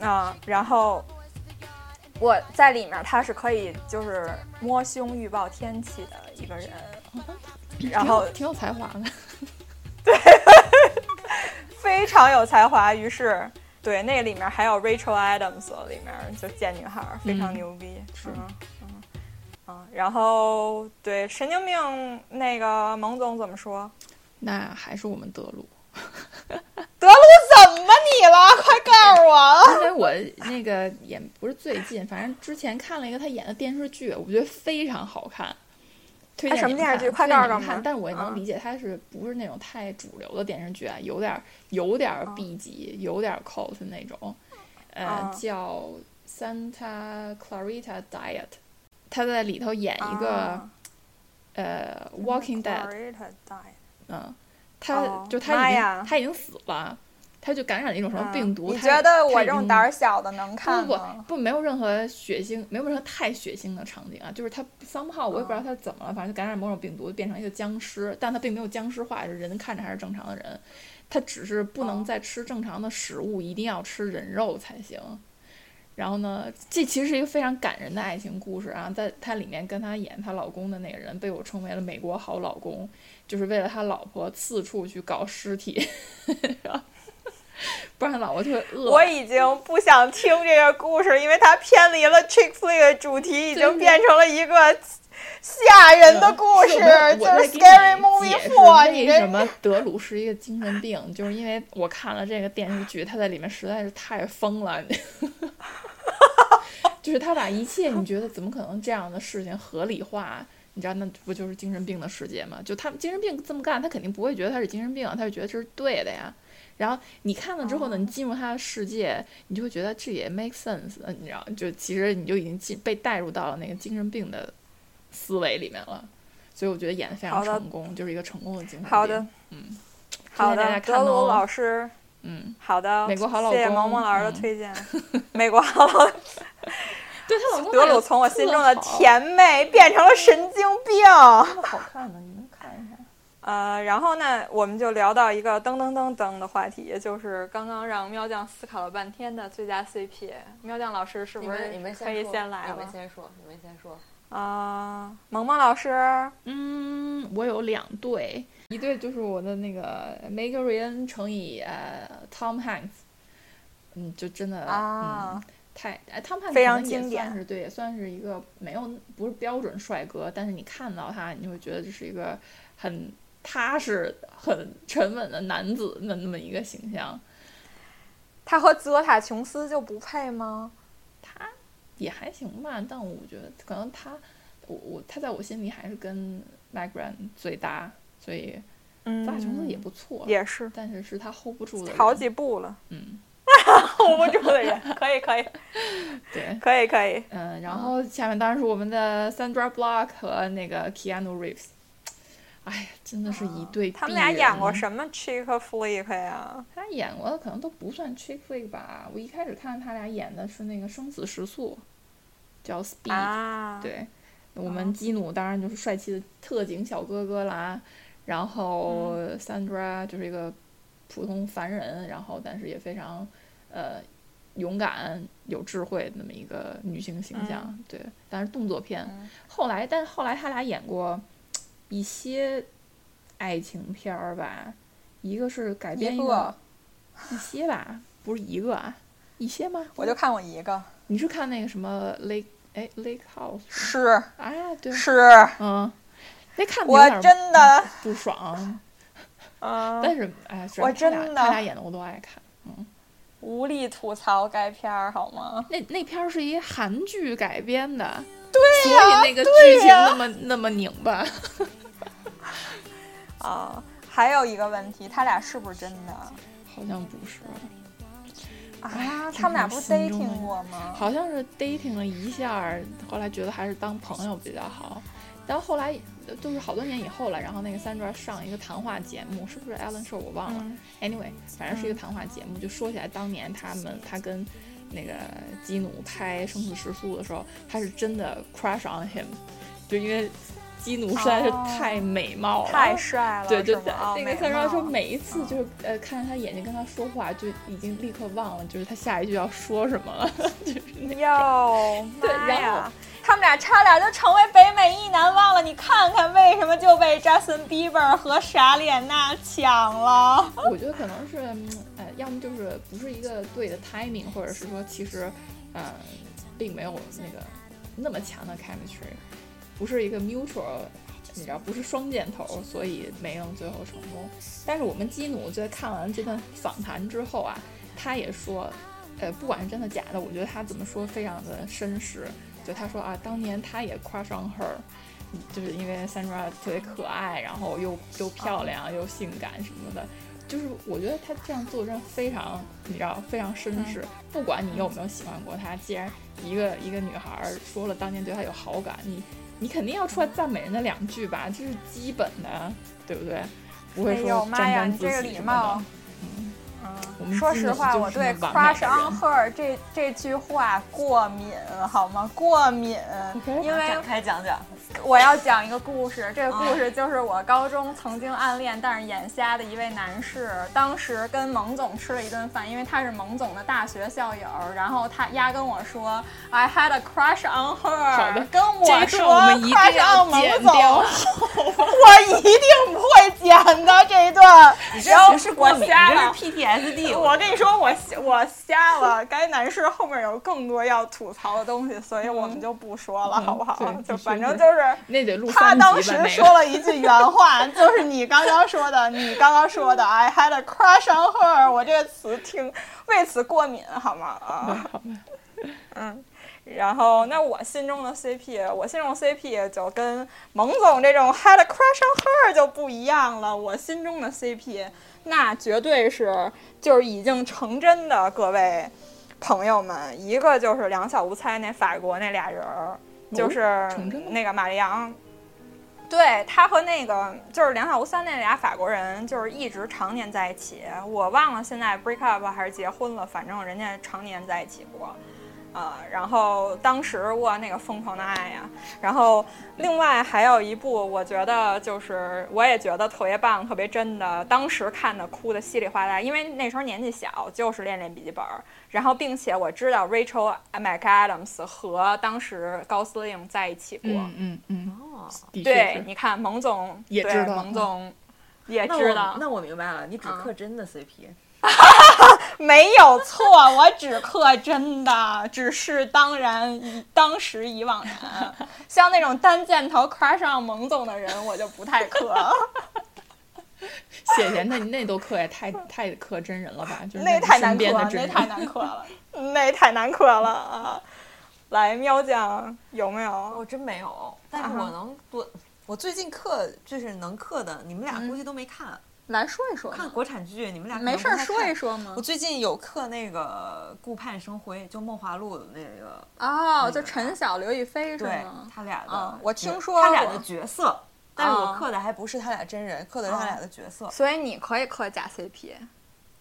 啊，然后我在里面，她是可以就是摸胸预报天气的一个人。然后挺有才华的，对，非常有才华。于是，对那里面还有 Rachel Adams，里面就贱女孩，非常牛逼，是吗？嗯嗯。然后对神经病那个蒙总怎么说？那还是我们德鲁。德鲁怎么你了？快告诉我！因为我那个也不是最近，反正之前看了一个他演的电视剧，我觉得非常好看。推荐什么电视剧？快告诉我！看，但是我也能理解，它是不是那种太主流的电视剧啊？有点有点 B 级，有点 cult 那种。呃，叫 Santa Clarita Diet，他在里头演一个呃 Walking Dead。嗯，他就他已经他已经死了。他就感染了一种什么病毒？你觉得我这种胆小的能看吗？不不不，没有任何血腥，没有任何太血腥的场景啊。就是他 somehow 我也不知道他怎么了，反正就感染某种病毒，变成一个僵尸。但他并没有僵尸化，人看着还是正常的人。他只是不能再吃正常的食物，一定要吃人肉才行。然后呢，这其实是一个非常感人的爱情故事啊。在他里面跟他演他老公的那个人，被我称为了美国好老公，就是为了他老婆四处去搞尸体。不然老婆特别饿。我已经不想听这个故事，因为它偏离了 chick flick 的主题，已经变成了一个吓人的故事，就是 scary movie four。为什么德鲁是一个精神病？就是因为我看了这个电视剧，他在里面实在是太疯了。就是他把一切你觉得怎么可能这样的事情合理化？你知道那不就是精神病的世界吗？就他精神病这么干，他肯定不会觉得他是精神病，他就觉得这是对的呀。然后你看了之后呢，你进入他的世界，你就会觉得这也 make sense，你知道，就其实你就已经进被带入到了那个精神病的思维里面了。所以我觉得演的非常成功，就是一个成功的精神病。好的，嗯，好的，德鲁老师，嗯，好的，美国好老公，谢谢萌萌老师的推荐。美国好老，对他老公德鲁从我心中的甜妹变成了神经病。好看呢。呃，然后呢，我们就聊到一个噔噔噔噔的话题，就是刚刚让喵酱思考了半天的最佳 CP。喵酱老师是不是你们可以先来了？你们先说，你们先说。啊，萌萌老师，嗯，我有两对，一对就是我的那个 Meg Ryan 乘以呃 Tom Hanks，嗯，就真的啊，太哎 Tom Hanks 非常经典，是对，也算是一个没有不是标准帅哥，但是你看到他，你会觉得这是一个很。他是很沉稳的男子的那么一个形象，他和泽塔琼斯就不配吗？他也还行吧，但我觉得可能他，我我他在我心里还是跟 m a g r a n 最搭，所以泽塔琼斯也不错，也是，但是是他 hold 不住的，好几部了，嗯，hold 不住的人，可以可以，对，可以可以，嗯，然后下面当然是我们的 Sandra Block 和那个 Keanu Reeves。哎呀，真的是一对。他们俩演过什么 chick flick 呀？他演过的可能都不算 chick flick 吧。我一开始看他俩演的是那个《生死时速》，叫 Speed。啊。对，我们基努当然就是帅气的特警小哥哥啦。然后 Sandra 就是一个普通凡人，然后但是也非常呃勇敢、有智慧那么一个女性形象。对，但是动作片。后来，但是后来他俩演过。一些爱情片儿吧，一个是改编一个，一些吧，不是一个啊，一些吗？我就看过一个。你是看那个什么 Lake 哎 Lake House？是。啊，对。是。嗯。那看。我真的不爽。啊。但是哎，我真的，他俩演的我都爱看。嗯。无力吐槽该片儿好吗？那那片儿是一韩剧改编的，对所以那个剧情那么那么拧巴。啊，还有一个问题，他俩是不是真的？好像不是。啊，他们俩不是 dating 过吗？好像是 dating 了一下，后来觉得还是当朋友比较好。但后来就是好多年以后了，然后那个三 a 上一个谈话节目，是不是 Ellen Show 我忘了。Anyway，反正是一个谈话节目，就说起来当年他们他跟那个基努拍《生死时速》的时候，他是真的 crush on him，就因为。基努实在是太美貌了，太帅了。对对对，那个三叔说每一次就是呃看着他眼睛跟他说话，就已经立刻忘了就是他下一句要说什么了。哟，对，然后他们俩差点就成为北美一难忘了。你看看为什么就被 Justin Bieber 和傻脸娜抢了？我觉得可能是呃，要么就是不是一个对的 timing，或者是说其实呃并没有那个那么强的 chemistry。不是一个 mutual，你知道，不是双箭头，所以没能最后成功。但是我们基努在看完这段访谈之后啊，他也说，呃，不管是真的假的，我觉得他怎么说非常的绅士。就他说啊，当年他也 crush on her，就是因为 Sandra 特别可爱，然后又又漂亮又性感什么的。就是我觉得他这样做真的非常，你知道，非常绅士。不管你有没有喜欢过他，既然一个一个女孩说了当年对他有好感，你。你肯定要出来赞美人家两句吧，这是基本的，对不对？不会说沾沾自喜什么的。说实话，我对 crush on her 这这句话过敏，好吗？过敏，因为展开讲讲。我要讲一个故事，这个故事就是我高中曾经暗恋但是眼瞎的一位男士，当时跟蒙总吃了一顿饭，因为他是蒙总的大学校友，然后他丫跟我说 I had a crush on her，跟我说 crush on 蒙总，我一定不会剪的这一段。然后我瞎了，PTSD。我跟你说，我我瞎了。该男士后面有更多要吐槽的东西，所以我们就不说了，好不好？就反正就是。那得录他当时说了一句原话，就是你刚刚说的，你刚刚说的，I had a crush on her，我这个词听为此过敏，好吗？啊，好嗯，然后那我心中的 CP，我心中 CP 就跟蒙总这种 had a crush on her 就不一样了。我心中的 CP，那绝对是就是已经成真的，各位朋友们，一个就是两小无猜那法国那俩人儿。就是那个玛丽昂，对他和那个就是梁小无三那俩法国人，就是一直常年在一起。我忘了现在 break up 还是结婚了，反正人家常年在一起过。啊，然后当时哇，那个疯狂的爱呀！然后另外还有一部，我觉得就是我也觉得特别棒、特别真的。当时看的哭的稀里哗啦，因为那时候年纪小，就是《恋恋笔记本》。然后并且我知道 Rachel McAdams 和当时高司令在一起过。嗯嗯嗯。哦，对，你看蒙总也知道，蒙总也知道。那我明白了，你只磕真的 CP。没有错，我只刻真的，只是当然，当时已惘然。像那种单箭头 crush 上蒙总的人，我就不太刻。谢谢，那那都刻也太太刻真人了吧？就是那太难刻了，那太难刻了，那太难刻了啊！来，喵酱有没有？我真没有，但是我能多。我最近刻就是能刻的，你们俩估计都没看。来说一说，看国产剧，你们俩没事儿说一说吗？我最近有刻那个顾盼生辉，就《梦华录》的那个哦，就陈晓、刘亦菲是吗？他俩的，我听说他俩的角色，但是我刻的还不是他俩真人，刻的是他俩的角色。所以你可以刻假 CP，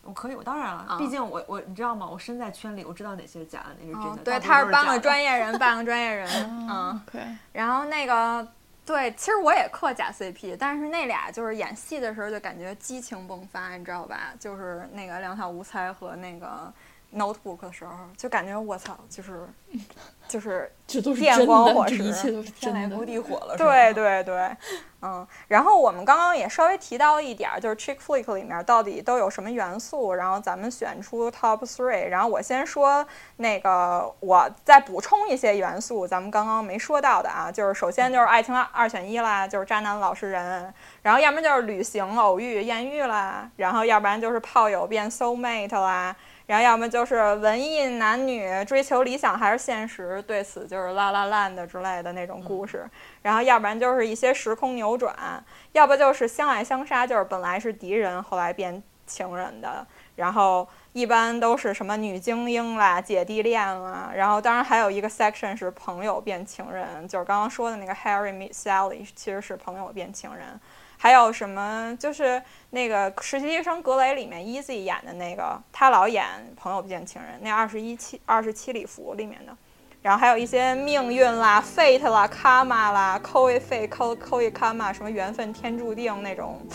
我可以，我当然了，毕竟我我你知道吗？我身在圈里，我知道哪些是假的，哪是真的。对，他是半个专业人，半个专业人，嗯，对。然后那个。对，其实我也磕假 CP，但是那俩就是演戏的时候就感觉激情迸发，你知道吧？就是那个两小无猜和那个 Notebook 的时候，就感觉我操，就是。就是这都是电光火石，一切都是天雷勾地火了。对对对，嗯。然后我们刚刚也稍微提到一点，就是 chick flick 里面到底都有什么元素，然后咱们选出 top three。然后我先说那个，我再补充一些元素，咱们刚刚没说到的啊，就是首先就是爱情二选一啦，就是渣男老实人，然后要不然就是旅行偶遇艳遇啦，然后要不然就是炮友变 soul mate 啦。然后要么就是文艺男女追求理想还是现实，对此就是啦啦烂的之类的那种故事。然后要不然就是一些时空扭转，要不就是相爱相杀，就是本来是敌人，后来变情人的。然后一般都是什么女精英啦、姐弟恋啦，然后当然还有一个 section 是朋友变情人，就是刚刚说的那个 Harry meet Sally，其实是朋友变情人。还有什么？就是那个《实习医生格雷》里面，Easy 演的那个，他老演朋友不见情人，那二十一七二十七礼服里面的。然后还有一些命运啦、Fate 啦、Karma 啦、Koi Fate、Koi Karma，什么缘分天注定那种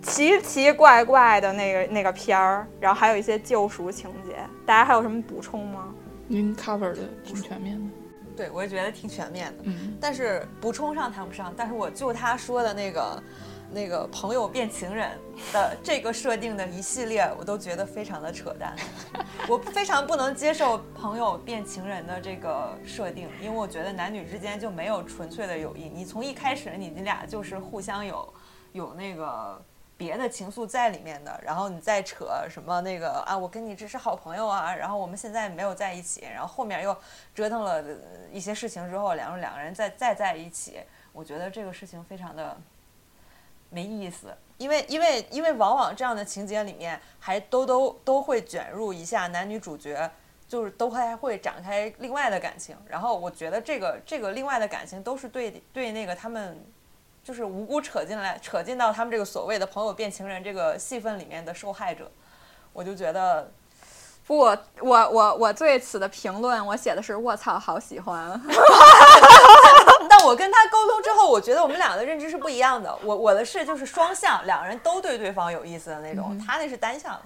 奇奇怪怪的那个那个片儿。然后还有一些救赎情节。大家还有什么补充吗？您 cover 的挺全面的。对，我也觉得挺全面的。嗯，但是补充上谈不上。但是我就他说的那个。那个朋友变情人的这个设定的一系列，我都觉得非常的扯淡。我非常不能接受朋友变情人的这个设定，因为我觉得男女之间就没有纯粹的友谊。你从一开始你你俩就是互相有有那个别的情愫在里面的，然后你再扯什么那个啊，我跟你只是好朋友啊，然后我们现在没有在一起，然后后面又折腾了一些事情之后，两个两个人再再在一起，我觉得这个事情非常的。没意思，因为因为因为往往这样的情节里面还都都都会卷入一下男女主角，就是都还会展开另外的感情。然后我觉得这个这个另外的感情都是对对那个他们就是无辜扯进来扯进到他们这个所谓的朋友变情人这个戏份里面的受害者，我就觉得。不，我我我对此的评论，我写的是卧槽，好喜欢。但我跟他沟通之后，我觉得我们俩的认知是不一样的。我我的是就是双向，两个人都对对方有意思的那种，他那是单向。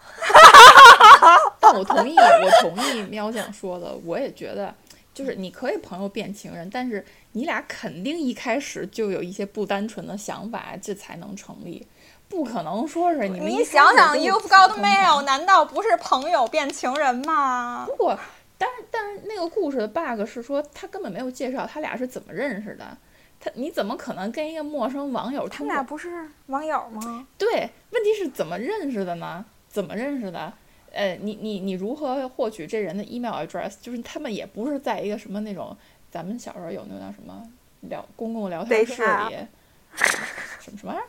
但我同意，我同意喵酱说的，我也觉得，就是你可以朋友变情人，但是你俩肯定一开始就有一些不单纯的想法，这才能成立。不可能说是你们。你想想，You've got mail，难道不是朋友变情人吗？不过，但是但是那个故事的 bug 是说，他根本没有介绍他俩是怎么认识的。他你怎么可能跟一个陌生网友？他们俩不是网友吗？对，问题是怎么认识的呢？怎么认识的？呃，你你你如何获取这人的 email address？就是他们也不是在一个什么那种，咱们小时候有那叫什么聊公共聊天室里，什么什么玩意儿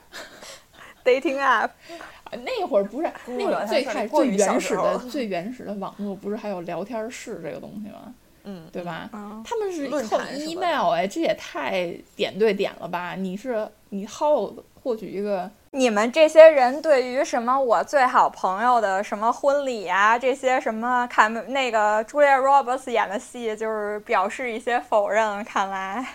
？dating app，那会儿不是那个最开最原始的最原始的网络，不是还有聊天室这个东西吗？嗯，对吧？他们是靠 email，哎，这也太点对点了吧？你是你 how 获取一个？你们这些人对于什么我最好朋友的什么婚礼啊，这些什么看那个 Julia Roberts 演的戏，就是表示一些否认。看来。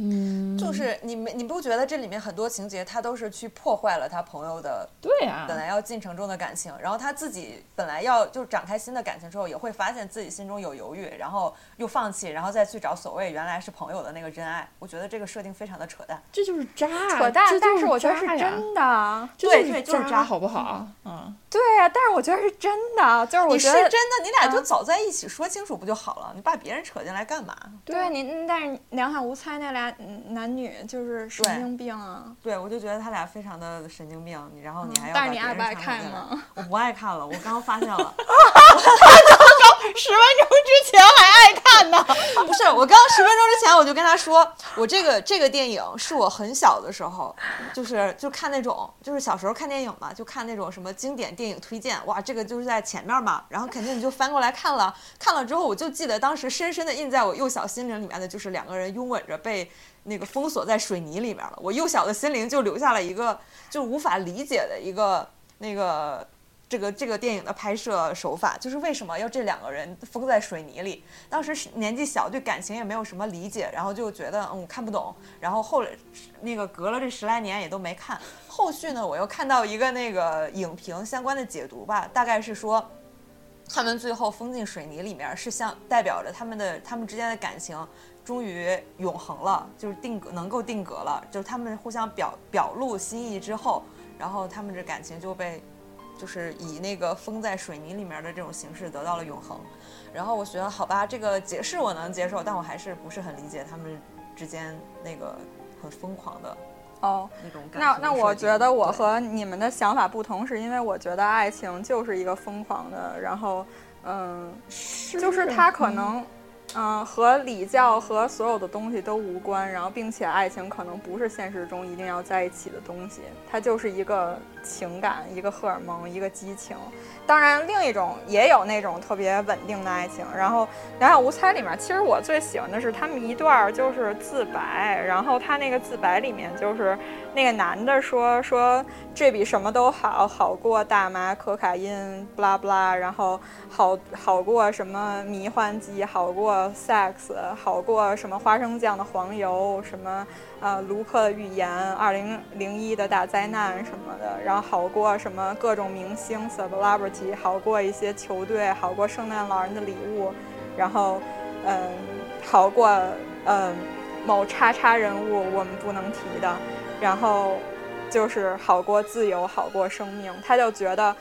嗯，就是你没你不觉得这里面很多情节，他都是去破坏了他朋友的对啊，本来要进程中的感情，然后他自己本来要就展开新的感情之后，也会发现自己心中有犹豫，然后又放弃，然后再去找所谓原来是朋友的那个真爱。我觉得这个设定非常的扯淡，这就是渣，扯淡，但是我觉得是真的，对对，就是渣，好不好？嗯。对呀，但是我觉得是真的，就是我觉得是真的，你俩就早在一起说清楚不就好了？你把别人扯进来干嘛？对，你但是两小无猜那俩男女就是神经病啊！对，我就觉得他俩非常的神经病，然后你还要但是你爱不爱看吗？我不爱看了，我刚刚发现了。十分钟之前还爱看呢，不是我刚十分钟之前我就跟他说，我这个这个电影是我很小的时候，就是就看那种，就是小时候看电影嘛，就看那种什么经典电影推荐，哇，这个就是在前面嘛，然后肯定你就翻过来看了，看了之后我就记得当时深深的印在我幼小心灵里面的就是两个人拥吻着被那个封锁在水泥里面了，我幼小的心灵就留下了一个就无法理解的一个那个。这个这个电影的拍摄手法，就是为什么要这两个人封在水泥里？当时年纪小，对感情也没有什么理解，然后就觉得嗯看不懂。然后后来那个隔了这十来年也都没看。后续呢，我又看到一个那个影评相关的解读吧，大概是说，他们最后封进水泥里面是像代表着他们的他们之间的感情终于永恒了，就是定格能够定格了，就是他们互相表表露心意之后，然后他们这感情就被。就是以那个封在水泥里面的这种形式得到了永恒，然后我觉得好吧，这个解释我能接受，但我还是不是很理解他们之间那个很疯狂的哦，那种感那那我觉得我和你们的想法不同，是因为我觉得爱情就是一个疯狂的，然后嗯，就是它可能。嗯，和礼教和所有的东西都无关，然后并且爱情可能不是现实中一定要在一起的东西，它就是一个情感，一个荷尔蒙，一个激情。当然，另一种也有那种特别稳定的爱情。然后《两小无猜》里面，其实我最喜欢的是他们一段儿就是自白，然后他那个自白里面就是那个男的说说这比什么都好，好过大麻、可卡因，不拉不拉，然后好好过什么迷幻剂，好过 sex，好过什么花生酱的黄油，什么呃卢克的预言，二零零一的大灾难什么的，然后好过什么各种明星 celebrity，好过一些球队，好过圣诞老人的礼物，然后嗯好过嗯某叉叉人物我们不能提的，然后就是好过自由，好过生命，他就觉得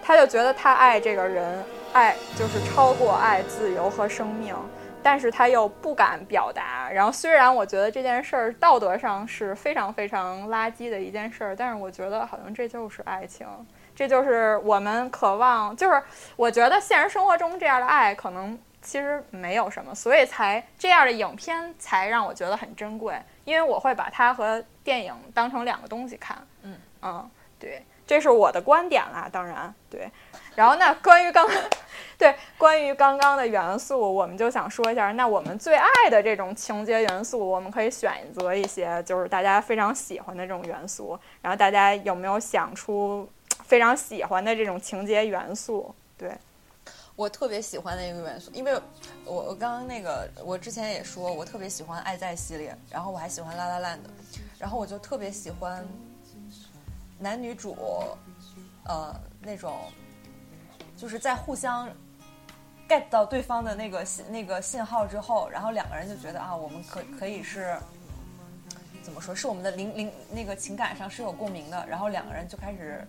他就觉得他爱这个人，爱就是超过爱自由和生命。但是他又不敢表达。然后虽然我觉得这件事儿道德上是非常非常垃圾的一件事儿，但是我觉得好像这就是爱情，这就是我们渴望，就是我觉得现实生活中这样的爱可能其实没有什么，所以才这样的影片才让我觉得很珍贵，因为我会把它和电影当成两个东西看。嗯嗯，对，这是我的观点啦，当然对。然后那关于刚对关于刚刚的元素，我们就想说一下，那我们最爱的这种情节元素，我们可以选择一些就是大家非常喜欢的这种元素。然后大家有没有想出非常喜欢的这种情节元素？对，我特别喜欢的一个元素，因为我我刚刚那个我之前也说，我特别喜欢《爱在》系列，然后我还喜欢《拉拉烂》的，然后我就特别喜欢男女主，呃，那种就是在互相 get 到对方的那个信那个信号之后，然后两个人就觉得啊，我们可可以是怎么说，是我们的灵灵那个情感上是有共鸣的，然后两个人就开始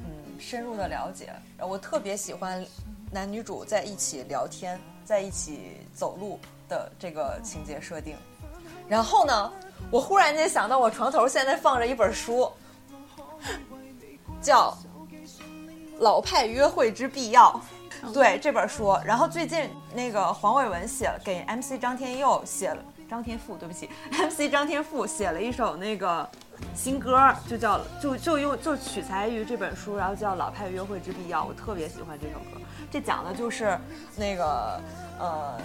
嗯深入的了解。我特别喜欢男女主在一起聊天，在一起走路的这个情节设定。然后呢，我忽然间想到，我床头现在放着一本书，叫《老派约会之必要》。对这本书，然后最近那个黄伟文写了给 MC 张天佑写了张天赋，对不起，MC 张天赋写了一首那个新歌，就叫就就用就取材于这本书，然后叫《老派约会之必要》，我特别喜欢这首歌。这讲的就是那个呃，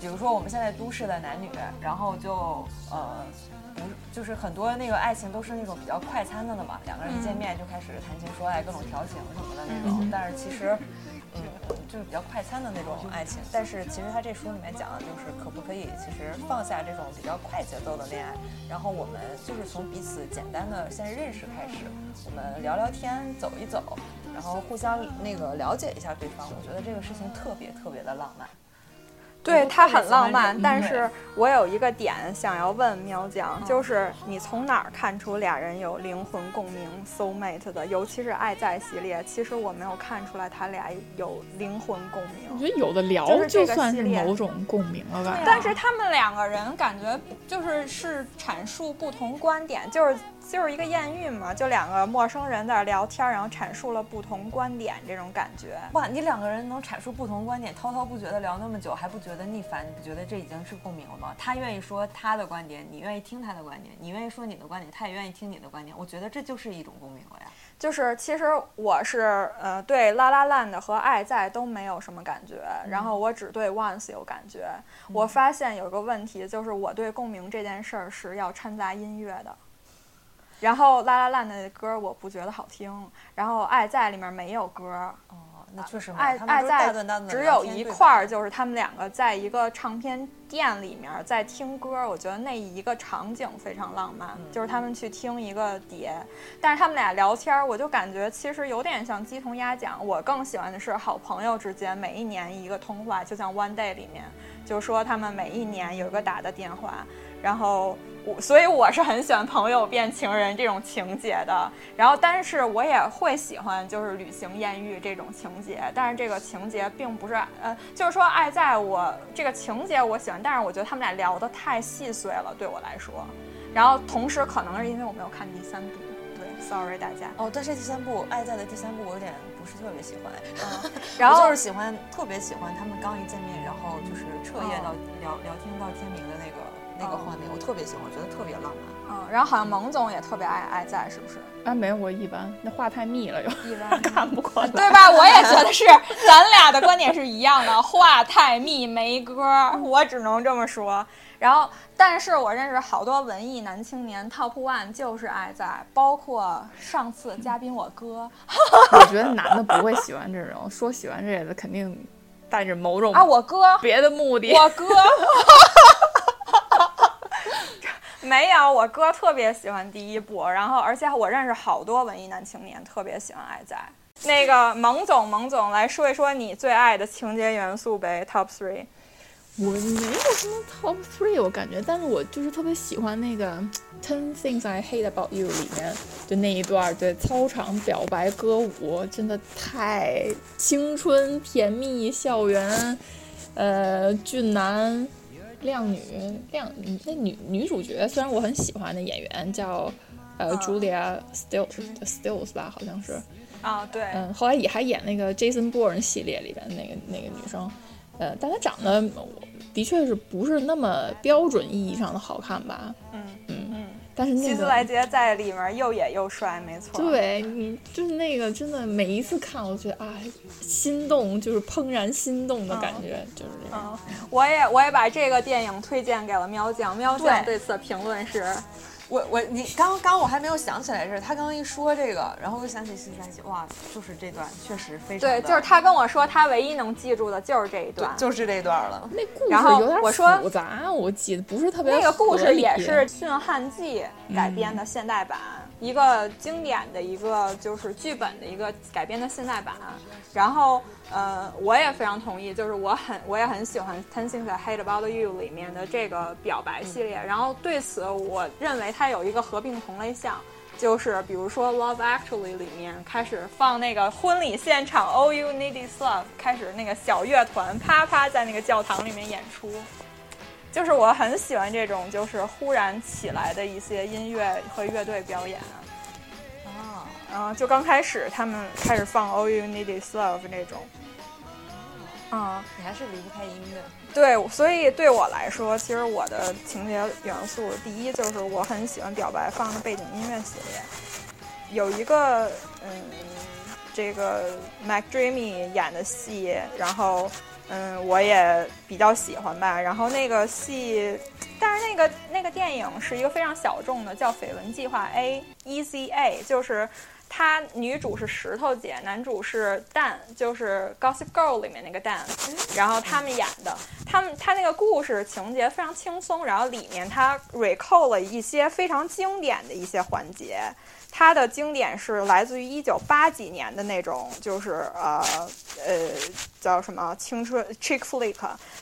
比如说我们现在都市的男女，然后就呃。不是，就是很多那个爱情都是那种比较快餐的的嘛，两个人一见面就开始谈情说爱，各种调情什么的那种。但是其实，嗯，就是比较快餐的那种爱情。但是其实他这书里面讲的就是可不可以其实放下这种比较快节奏的恋爱，然后我们就是从彼此简单的先认识开始，我们聊聊天，走一走，然后互相那个了解一下对方。我觉得这个事情特别特别的浪漫。对，我它很浪漫，但是我有一个点想要问喵酱，就是你从哪儿看出俩人有灵魂共鸣 soul mate 的？尤其是《爱在》系列，其实我没有看出来他俩有灵魂共鸣我。觉得有的聊就是这就算是个系列某种共鸣了吧。但是他们两个人感觉就是是阐述不同观点，就是就是一个艳遇嘛，就两个陌生人在那聊天，然后阐述了不同观点这种感觉。哇，你两个人能阐述不同观点，滔滔不绝的聊那么久，还不觉得腻烦？你不觉得这已经是共鸣了吗？他愿意说他的观点，你愿意听他的观点，你愿意说你的观点，他也愿意听你的观点。我觉得这就是一种共鸣了呀。就是其实我是呃对《拉拉烂》的和《爱在》都没有什么感觉，然后我只对《Once》有感觉。我发现有个问题，就是我对共鸣这件事儿是要掺杂音乐的。然后《拉拉烂》的歌我不觉得好听，然后《爱在》里面没有歌，哦，那确实没有爱爱在只有一块儿，就是他们两个在一个唱片店里面在听歌，我觉得那一个场景非常浪漫，嗯就是他们去听一个碟，但是他们俩聊天儿，我就感觉其实有点像鸡同鸭讲。我更喜欢的是好朋友之间每一年一个通话，就像 One Day 里面，就说他们每一年有一个打的电话。然后我所以我是很喜欢朋友变情人这种情节的。然后但是我也会喜欢就是旅行艳遇这种情节，但是这个情节并不是呃，就是说爱在我这个情节我喜欢，但是我觉得他们俩聊的太细碎了，对我来说。然后同时可能是因为我没有看第三部，对，sorry 大家。哦，但是第三部《爱在》的第三部我有点不是特别喜欢，嗯，然后就是喜欢特别喜欢他们刚一见面，然后就是彻夜到聊聊天到天明的那个那个画面，我特别喜欢，我觉得特别浪漫。嗯，然后好像蒙总也特别爱《爱在》，是不是？啊，没有，我一般，那画太密了又一般 看不过来，对吧？我也觉得是，咱俩的观点是一样的，画太密没歌，我只能这么说。然后，但是我认识好多文艺男青年，Top One 就是爱在，包括上次嘉宾我哥。我觉得男的不会喜欢这种，说喜欢这个的肯定带着某种啊，我哥别的目的。我哥 没有，我哥特别喜欢第一部，然后而且我认识好多文艺男青年特别喜欢爱在。那个蒙总，蒙总来说一说你最爱的情节元素呗，Top Three。我没有什么 top three，我感觉，但是我就是特别喜欢那个 Ten Things I Hate About You 里面就那一段，对操场表白歌舞，真的太青春甜蜜校园，呃，俊男靓女靓那女女主角，虽然我很喜欢的演员叫呃 Julia Stiles Stiles 吧，好像是啊，对，嗯，后来也还演那个 Jason Bourne 系列里边那个那个女生。呃，但她长得的确是不是那么标准意义上的好看吧？嗯嗯嗯。但是那个希斯莱杰在里面又野又帅，没错。对你就是那个真的每一次看，我觉得啊，心动就是怦然心动的感觉，就是这样。我也我也把这个电影推荐给了喵酱，喵酱对此的评论是。我我你刚刚我还没有想起来是，他刚刚一说这个，然后我就想起新三喜，哇，就是这段确实非常对，就是他跟我说他唯一能记住的就是这一段，就是这段了。那故事有点复杂，我记得不是特别。那个故事也是《驯汉记》改编的现代版。一个经典的一个就是剧本的一个改编的现代版，然后呃，我也非常同意，就是我很我也很喜欢《Ten Things I Hate About You》里面的这个表白系列，然后对此我认为它有一个合并同类项，就是比如说《Love Actually》里面开始放那个婚礼现场《All You Need Is Love》，开始那个小乐团啪啪在那个教堂里面演出。就是我很喜欢这种，就是忽然起来的一些音乐和乐队表演。啊，嗯，就刚开始他们开始放 All You Need Is Love 那种。啊，你还是离不开音乐。对，所以对我来说，其实我的情节元素，第一就是我很喜欢表白放的背景音乐系列。有一个，嗯，这个 Mac Dreamy 演的戏，然后。嗯，我也比较喜欢吧。然后那个戏，但是那个那个电影是一个非常小众的，叫《绯闻计划 A》，Easy A，就是它女主是石头姐，男主是蛋，就是《Gossip Girl》里面那个蛋。然后他们演的，他们他那个故事情节非常轻松，然后里面他 recall 了一些非常经典的一些环节。它的经典是来自于一九八几年的那种，就是呃呃叫什么青春 chick flick，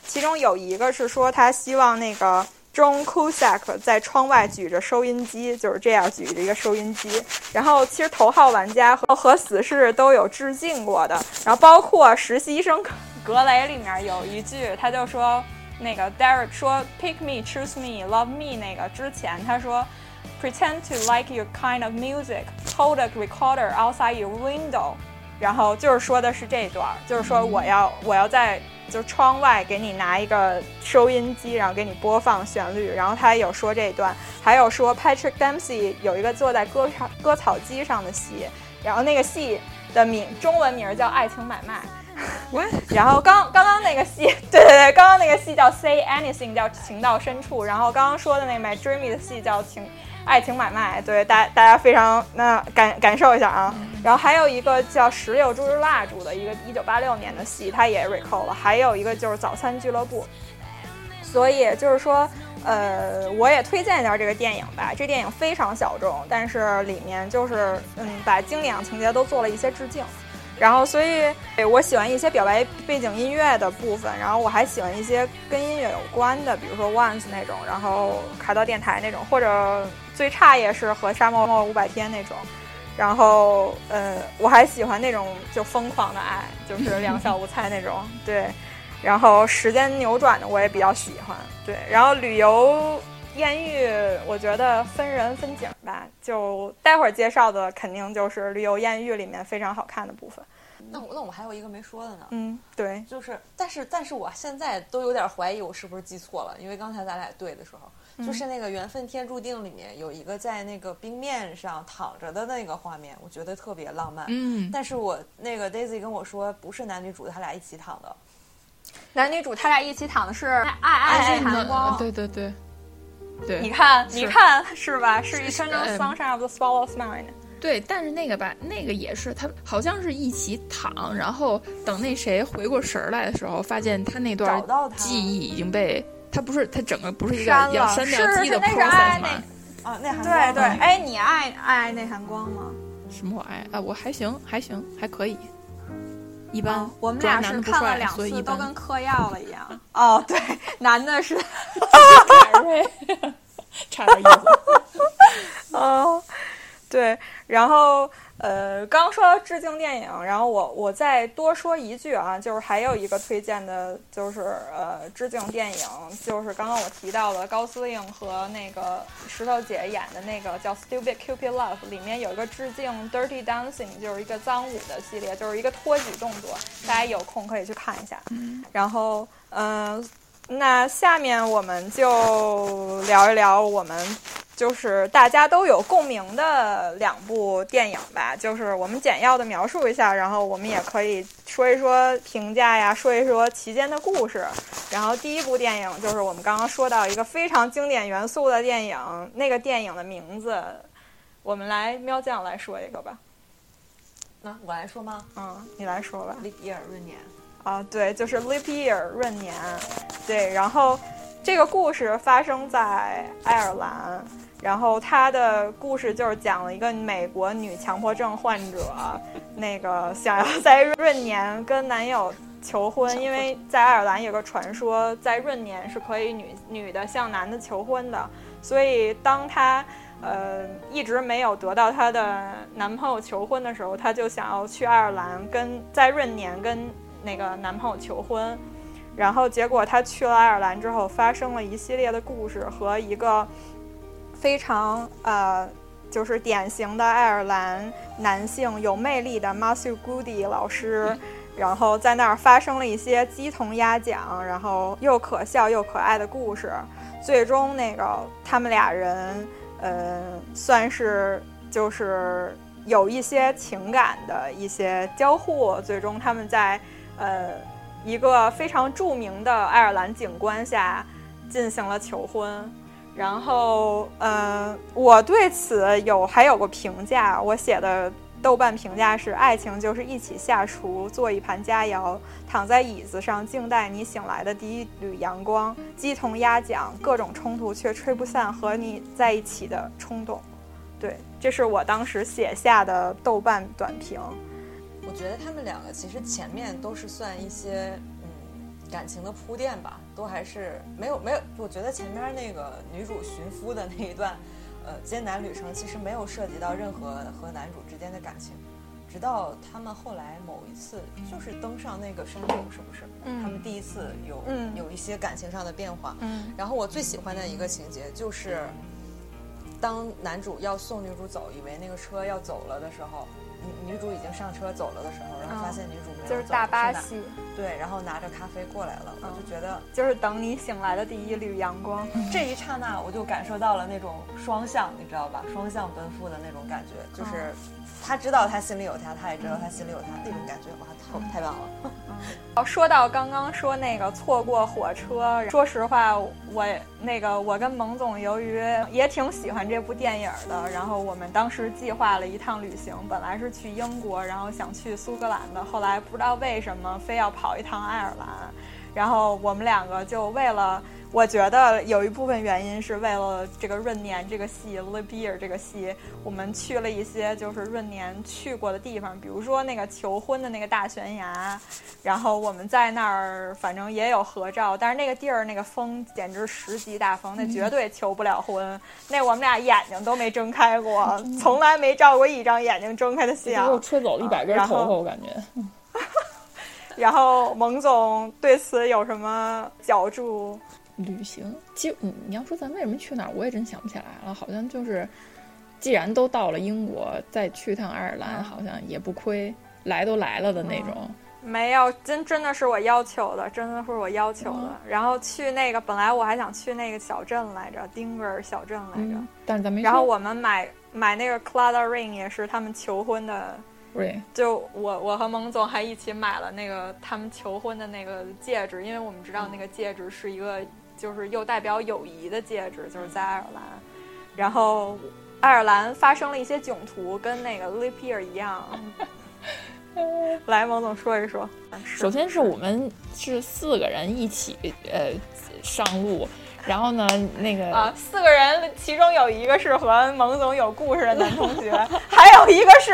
其中有一个是说他希望那个 John Cusack 在窗外举着收音机，就是这样举着一个收音机。然后其实头号玩家和和死侍都有致敬过的，然后包括实习生格雷里面有一句，他就说那个 Derek 说 Pick me, choose me, love me 那个之前他说。Pretend to like your kind of music. Hold a recorder outside your window. 然后就是说的是这段，就是说我要我要在就窗外给你拿一个收音机，然后给你播放旋律。然后他有说这段，还有说 Patrick Dempsey 有一个坐在割草割草机上的戏，然后那个戏的名中文名叫《爱情买卖》。然后刚刚刚那个戏，对对对，刚刚那个戏叫 Say Anything，叫情到深处。然后刚刚说的那个 My Dreamy 的戏叫情。爱情买卖，对大大家非常那感感受一下啊。然后还有一个叫《石榴猪日蜡烛》的一个一九八六年的戏，它也 recall 了。还有一个就是《早餐俱乐部》。所以就是说，呃，我也推荐一下这个电影吧。这电影非常小众，但是里面就是嗯，把经典情节都做了一些致敬。然后所以我喜欢一些表白背景音乐的部分，然后我还喜欢一些跟音乐有关的，比如说 Once 那种，然后卡到电台那种，或者最差也是和沙漠五百天那种。然后呃，我还喜欢那种就疯狂的爱，就是两小无猜那种，对。然后时间扭转的我也比较喜欢，对。然后旅游艳遇，我觉得分人分景吧。就待会儿介绍的肯定就是旅游艳遇里面非常好看的部分。那我那我还有一个没说的呢。嗯，对，就是但是但是我现在都有点怀疑我是不是记错了，因为刚才咱俩对的时候，就是那个缘分天注定里面有一个在那个冰面上躺着的那个画面，我觉得特别浪漫。嗯，但是我那个 Daisy 跟我说不是男女主他俩一起躺的。男女主他俩一起躺的是爱爱爱寒光，对对对，对，你看你看是吧？是 Eternal Sunshine of the Spotless Mind。对，但是那个吧，那个也是他好像是一起躺，然后等那谁回过神儿来的时候，发现他那段记忆已经被他不是它整个不是一个要删掉机的 process 吗？啊，内涵对对，哎，你爱爱内涵光吗？什么我爱啊？我还行还行还可以。一般，我们俩是看了两次，都跟嗑药了一样。哦，对，男的是凯瑞，差点意思。哦，对，然后。呃，刚说到致敬电影，然后我我再多说一句啊，就是还有一个推荐的，就是呃致敬电影，就是刚刚我提到的高司令和那个石头姐演的那个叫《Stupid Cupid Love》，里面有一个致敬《Dirty Dancing》，就是一个脏舞的系列，就是一个托举动作，大家有空可以去看一下。然后，嗯，那下面我们就聊一聊我们。就是大家都有共鸣的两部电影吧，就是我们简要的描述一下，然后我们也可以说一说评价呀，说一说其间的故事。然后第一部电影就是我们刚刚说到一个非常经典元素的电影，那个电影的名字，我们来喵酱来说一个吧。那我来说吗？嗯，你来说吧。利比尔闰年。啊，对，就是 Leap year 闰年。对，然后这个故事发生在爱尔兰。然后他的故事就是讲了一个美国女强迫症患者，那个想要在闰年跟男友求婚，因为在爱尔兰有个传说，在闰年是可以女女的向男的求婚的，所以当她呃一直没有得到她的男朋友求婚的时候，她就想要去爱尔兰跟在闰年跟那个男朋友求婚，然后结果她去了爱尔兰之后，发生了一系列的故事和一个。非常呃，就是典型的爱尔兰男性，有魅力的 Matthew Goody 老师，然后在那儿发生了一些鸡同鸭讲，然后又可笑又可爱的故事。最终，那个他们俩人，呃，算是就是有一些情感的一些交互。最终，他们在呃一个非常著名的爱尔兰景观下进行了求婚。然后，呃，我对此有还有个评价，我写的豆瓣评价是：爱情就是一起下厨，做一盘佳肴，躺在椅子上静待你醒来的第一缕阳光，鸡同鸭讲，各种冲突却吹不散和你在一起的冲动。对，这是我当时写下的豆瓣短评。我觉得他们两个其实前面都是算一些嗯。感情的铺垫吧，都还是没有没有。我觉得前面那个女主寻夫的那一段，呃，艰难旅程其实没有涉及到任何和男主之间的感情，直到他们后来某一次就是登上那个山顶，是不是？嗯。他们第一次有有一些感情上的变化。嗯。然后我最喜欢的一个情节就是，当男主要送女主走，以为那个车要走了的时候。女女主已经上车走了的时候，然后发现女主没有走，就是大巴戏，对，然后拿着咖啡过来了，我就觉得就是等你醒来的第一缕阳光，这一刹那我就感受到了那种双向，你知道吧？双向奔赴的那种感觉，就是他知道他心里有他，他也知道他心里有他，那种感觉哇，太太棒了。哦，说到刚刚说那个错过火车，说实话，我那个我跟蒙总由于也挺喜欢这部电影的，然后我们当时计划了一趟旅行，本来是去英国，然后想去苏格兰的，后来不知道为什么非要跑一趟爱尔兰，然后我们两个就为了。我觉得有一部分原因是为了这个闰年这个戏《The Beer》这个戏，我们去了一些就是闰年去过的地方，比如说那个求婚的那个大悬崖，然后我们在那儿反正也有合照，但是那个地儿那个风简直十级大风，那绝对求不了婚。那我们俩眼睛都没睁开过，从来没照过一张眼睛睁开的相。又吹走了一百根头发，我感觉。然后蒙总对此有什么角注？旅行，其实你你要说咱为什么去哪儿，我也真想不起来了。好像就是，既然都到了英国，再去趟爱尔兰，好像也不亏。来都来了的那种。没有，真真的是我要求的，真的是我要求的。然后去那个，本来我还想去那个小镇来着，丁格尔小镇来着。但是咱没。然后我们买买那个 Clada Ring 也是他们求婚的。对。就我我和蒙总还一起买了那个他们求婚的那个戒指，因为我们知道那个戒指是一个。就是又代表友谊的戒指，就是在爱尔兰，然后爱尔兰发生了一些囧途，跟那个 Leap Year 一样。来，王总说一说。首先是我们是四个人一起呃上路，然后呢，那个啊，四个人，其中有一个是和蒙总有故事的男同学，还有一个是，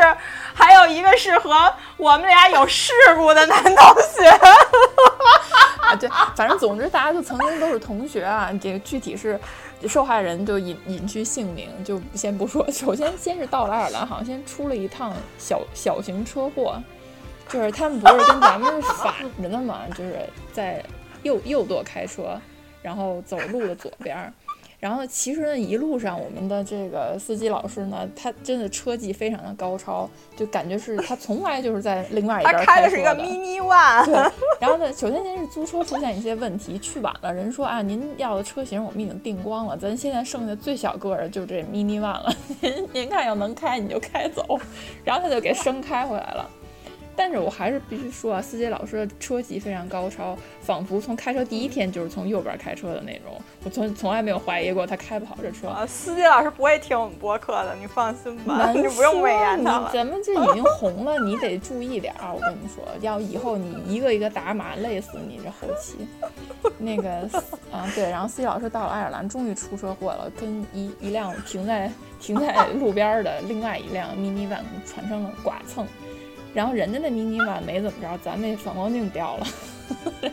还有一个是和我们俩有事故的男同学。啊，对，反正总之大家就曾经都是同学啊。这个具体是受害人就隐隐去姓名，就先不说。首先，先是到了爱尔兰，好像先出了一趟小小型车祸，就是他们不是跟咱们是反着的嘛，就是在右右舵开车，然后走路的左边。然后其实呢，一路上我们的这个司机老师呢，他真的车技非常的高超，就感觉是他从来就是在另外一边开的是一个 mini one。对。然后呢，首先先是租车出现一些问题，去晚了，人说啊，您要的车型我们已经订光了，咱现在剩下最小个的就这 mini one 了，您 您看要能开你就开走，然后他就给生开回来了。但是我还是必须说啊，司机老师的车技非常高超，仿佛从开车第一天就是从右边开车的那种。我从从来没有怀疑过他开不好这车。啊，司机老师不会听我们播客的，你放心吧，你不用美颜他了。咱们这已经红了，你得注意点儿。我跟你说，要以后你一个一个打码，累死你这后期。那个啊，对，然后司机老师到了爱尔兰，终于出车祸了，跟一一辆停在停在路边的另外一辆 mini van 产生了剐蹭。然后人家那迷你版没怎么着，咱那反光镜掉了。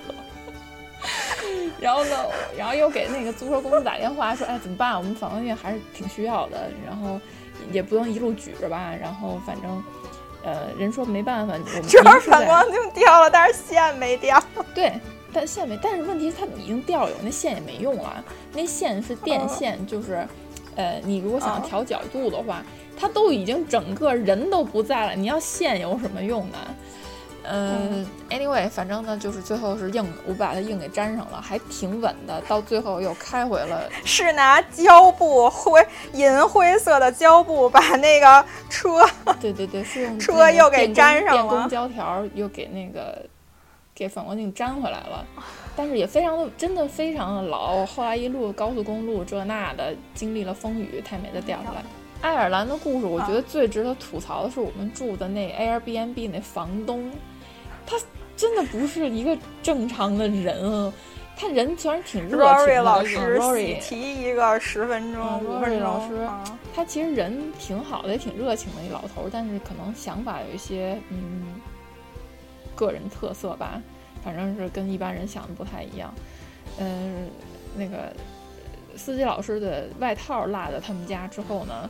然后呢，然后又给那个租车公司打电话说，哎，怎么办？我们反光镜还是挺需要的，然后也不能一路举着吧。然后反正，呃，人说没办法，我们 主要反光镜掉了，但是线没掉。对，但线没，但是问题是它已经掉了，那线也没用了。那线是电线，就是，呃，你如果想调角度的话。他都已经整个人都不在了，你要线有什么用呢？嗯，anyway，反正呢就是最后是硬，我把它硬给粘上了，还挺稳的。到最后又开回了，是拿胶布灰银灰色的胶布把那个车，对对对，是用车又给粘上了，电工胶条又给那个给反光镜粘回来了。但是也非常的，真的非常的老。后来一路高速公路这那的，经历了风雨，它也没再掉下来。爱尔兰的故事，我觉得最值得吐槽的是我们住的那 Airbnb 那房东，他真的不是一个正常的人。他人虽然挺热情的，Rory 老师提一个十分钟，Rory 老师，他其实人挺好的，也挺热情的一老头，但是可能想法有一些嗯个人特色吧，反正是跟一般人想的不太一样。嗯，那个司机老师的外套落在他们家之后呢？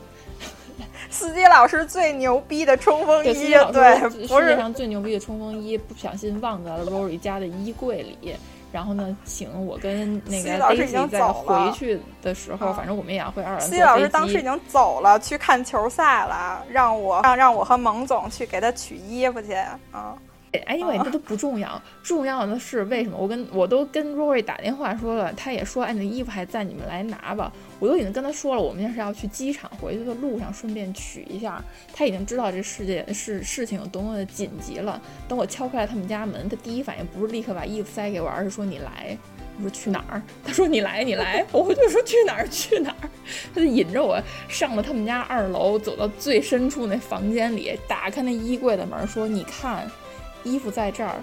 司机老师最牛逼的冲锋衣，对，世界上最牛逼的冲锋衣，不小心忘在了 Rory 家的衣柜里。然后呢，请我跟那个 Daisy 在回去的时候，反正我们也要回二人。司机老师当时已经走了，去看球赛了，让我让让我和蒙总去给他取衣服去啊。Anyway，这都不重要，重要的是为什么？我跟我都跟 Rory 打电话说了，他也说，哎，那衣服还在，你们来拿吧。我都已经跟他说了，我们是要去机场，回去的路上顺便取一下。他已经知道这世界是事情有多么的紧急了。等我敲开了他们家门，他第一反应不是立刻把衣服塞给我，而是说你来。我说去哪儿？他说你来，你来。我就说去哪儿？去哪儿？他就引着我上了他们家二楼，走到最深处那房间里，打开那衣柜的门，说你看。衣服在这儿，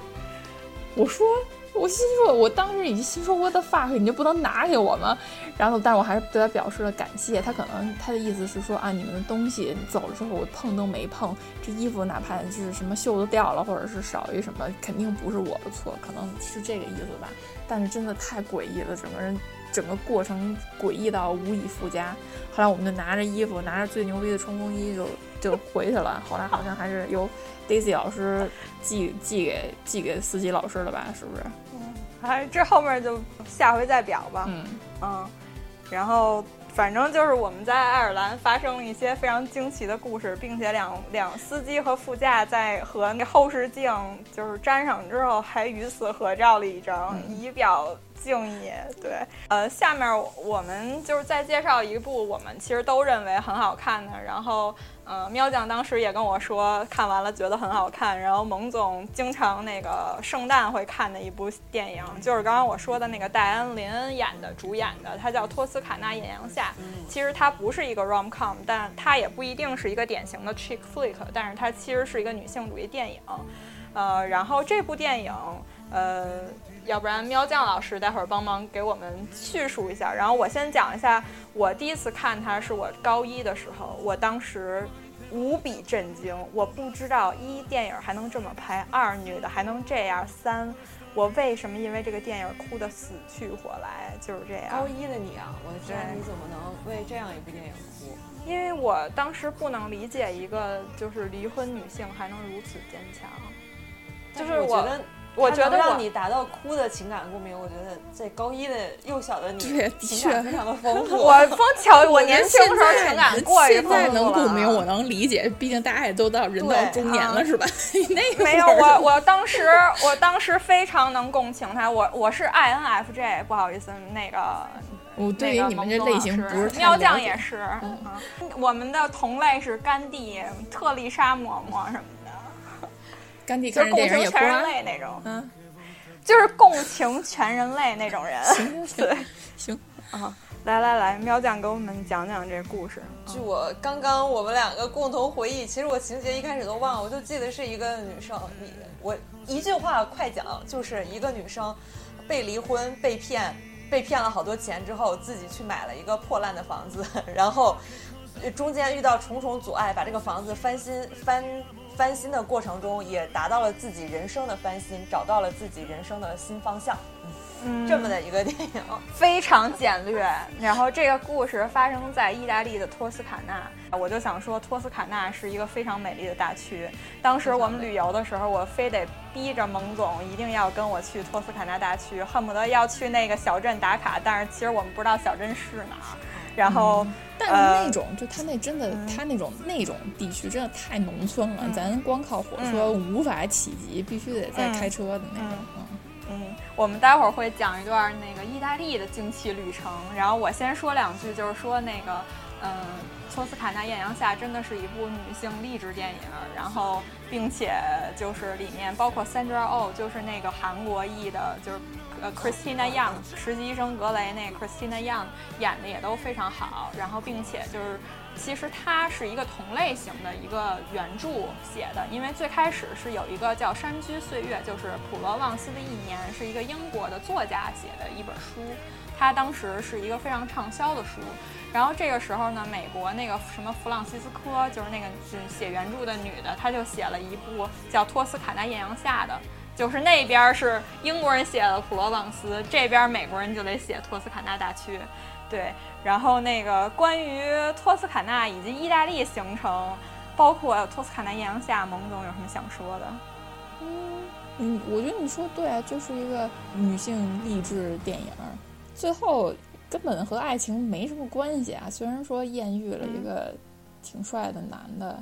我说我心说，我当时已经心说我的 fuck，你就不能拿给我吗？然后，但是我还是对他表示了感谢。他可能他的意思是说啊，你们的东西走了之后我碰都没碰，这衣服哪怕就是什么袖子掉了，或者是少一什么，肯定不是我的错，可能是这个意思吧。但是真的太诡异了，整个人整个过程诡异到无以复加。后来我们就拿着衣服，拿着最牛逼的冲锋衣就就回去了。后来好像还是有 Daisy 老师寄寄给寄给司机老师了吧？是不是？嗯，哎，这后面就下回再表吧。嗯嗯，然后反正就是我们在爱尔兰发生了一些非常惊奇的故事，并且两两司机和副驾在和那后视镜就是粘上之后，还与此合照了一张，以表。敬意，对，呃，下面我们就是再介绍一部我们其实都认为很好看的，然后，呃，喵酱当时也跟我说看完了觉得很好看，然后蒙总经常那个圣诞会看的一部电影，就是刚刚我说的那个戴安·林恩演的主演的，它叫《托斯卡纳艳阳下》，其实它不是一个 rom com，但它也不一定是一个典型的 chick flick，但是它其实是一个女性主义电影，呃，然后这部电影，呃。要不然喵酱老师待会儿帮忙给我们叙述一下，然后我先讲一下，我第一次看它是我高一的时候，我当时无比震惊，我不知道一电影还能这么拍，二女的还能这样，三我为什么因为这个电影哭得死去活来，就是这样。高一的你啊，我的天，你怎么能为这样一部电影哭？因为我当时不能理解一个就是离婚女性还能如此坚强，就是我觉得。我觉得让你达到哭的情感共鸣，我觉得在高一的幼小的你，情感非常的丰 富。我丰巧，我年轻时候情感过于现在能共鸣，我 能理解，毕竟大家也都到人到中年了，是吧？那没有我，我当时我当时非常能共情他。我我是 INFJ，不好意思，那个我对于你们这类型不是喵酱也是，我们的同类是甘地、特丽莎嬷嬷什么。甘地就是共情全人类那种，嗯，就是共情全人类那种人。对，行啊，来来来，喵酱给我们讲讲这故事。据我刚刚我们两个共同回忆，其实我情节一开始都忘了，我就记得是一个女生，你我一句话快讲，就是一个女生被离婚、被骗、被骗了好多钱之后，自己去买了一个破烂的房子，然后中间遇到重重阻碍，把这个房子翻新翻。翻新的过程中，也达到了自己人生的翻新，找到了自己人生的新方向。嗯，这么的一个电影，非常简略。然后这个故事发生在意大利的托斯卡纳，我就想说，托斯卡纳是一个非常美丽的大区。当时我们旅游的时候，我非得逼着蒙总一定要跟我去托斯卡纳大区，恨不得要去那个小镇打卡。但是其实我们不知道小镇是哪儿。然后，但是那种就他那真的，他那种那种地区真的太农村了，咱光靠火车无法企及，必须得再开车的那种。嗯，我们待会儿会讲一段那个意大利的惊奇旅程。然后我先说两句，就是说那个，嗯，《托斯卡纳艳阳下》真的是一部女性励志电影。然后，并且就是里面包括 Sandra Oh，就是那个韩国裔的，就是。呃，Christina Young，实习医生格雷那 Christina Young 演的也都非常好，然后并且就是，其实它是一个同类型的一个原著写的，因为最开始是有一个叫《山居岁月》，就是普罗旺斯的一年，是一个英国的作家写的一本书，他当时是一个非常畅销的书，然后这个时候呢，美国那个什么弗朗西斯科，就是那个写原著的女的，她就写了一部叫《托斯卡纳艳阳下》的。就是那边是英国人写的普罗旺斯，这边美国人就得写托斯卡纳大区，对。然后那个关于托斯卡纳以及意大利行程，包括托斯卡纳艳阳下，蒙总有什么想说的？嗯嗯，我觉得你说对啊，就是一个女性励志电影，最后根本和爱情没什么关系啊。虽然说艳遇了一个挺帅的男的，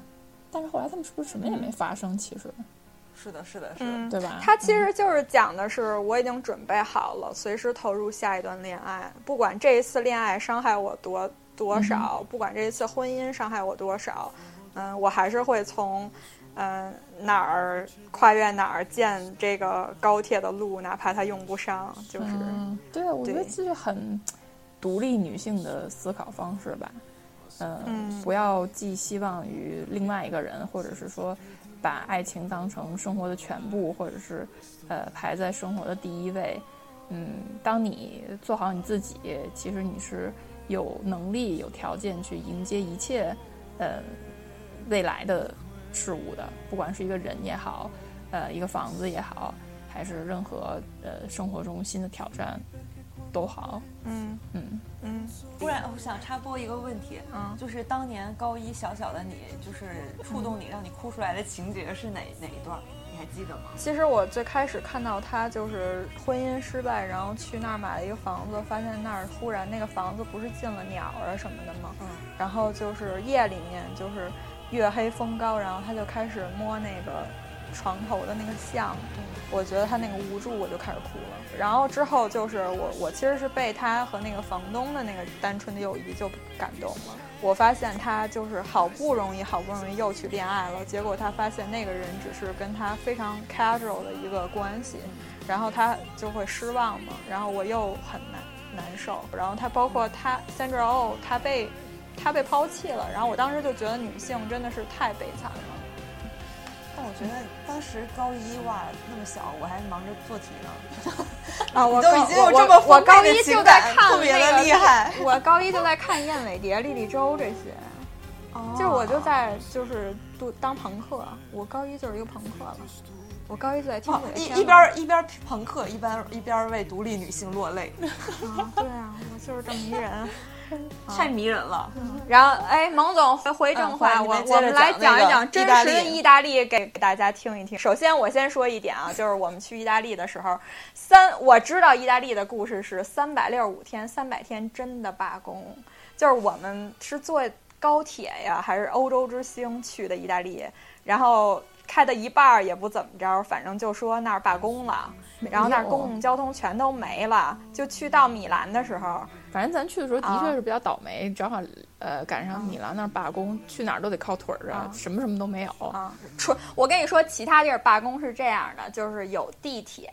但是后来他们是不是什么也没发生？其实。是的，是的，是的，对吧？他其实就是讲的是，我已经准备好了，随时投入下一段恋爱，不管这一次恋爱伤害我多多少，不管这一次婚姻伤害我多少，嗯，我还是会从，嗯哪儿跨越哪儿建这个高铁的路，哪怕它用不上，就是，对，我觉得这是很独立女性的思考方式吧。嗯，不要寄希望于另外一个人，或者是说把爱情当成生活的全部，或者是呃排在生活的第一位。嗯，当你做好你自己，其实你是有能力、有条件去迎接一切呃未来的事物的，不管是一个人也好，呃，一个房子也好，还是任何呃生活中新的挑战都好。嗯嗯嗯，突然我想插播一个问题，嗯就是当年高一小小的你，就是触动你、让你哭出来的情节是哪哪一段？你还记得吗？其实我最开始看到他就是婚姻失败，然后去那儿买了一个房子，发现那儿忽然那个房子不是进了鸟啊什么的吗？嗯，然后就是夜里面就是月黑风高，然后他就开始摸那个床头的那个像，我觉得他那个无助，我就开始哭了。然后之后就是我我其实是被他和那个房东的那个单纯的友谊就感动了。我发现他就是好不容易好不容易又去恋爱了，结果他发现那个人只是跟他非常 casual 的一个关系，然后他就会失望嘛。然后我又很难难受。然后他包括他 Sandra Oh，他被他被抛弃了，然后我当时就觉得女性真的是太悲惨了。但我觉得当时高一哇那么小，我还忙着做题呢。啊，我都已经有我这么我高一就在感看特别的厉害 我高一就在看燕尾蝶、莉莉周这些，哦 就是我就在就是读当朋克，我高一就是一个朋克了。我高一就在听一一边一边朋克，一边一边为独立女性落泪，啊，对啊，我就是这么一人。太迷人了。然后，哎，蒙总回回正话，我我们来讲一讲真实的意大利给给大家听一听。首先，我先说一点啊，就是我们去意大利的时候，三我知道意大利的故事是三百六十五天，三百天真的罢工，就是我们是坐高铁呀，还是欧洲之星去的意大利，然后开到一半儿也不怎么着，反正就说那儿罢工了，然后那儿公共交通全都没了，就去到米兰的时候。反正咱去的时候的啊确是比较倒霉，正好呃赶上米兰那儿罢工，去哪儿都得靠腿儿啊，什么什么都没有。啊，除我跟你说，其他地儿罢工是这样的，就是有地铁，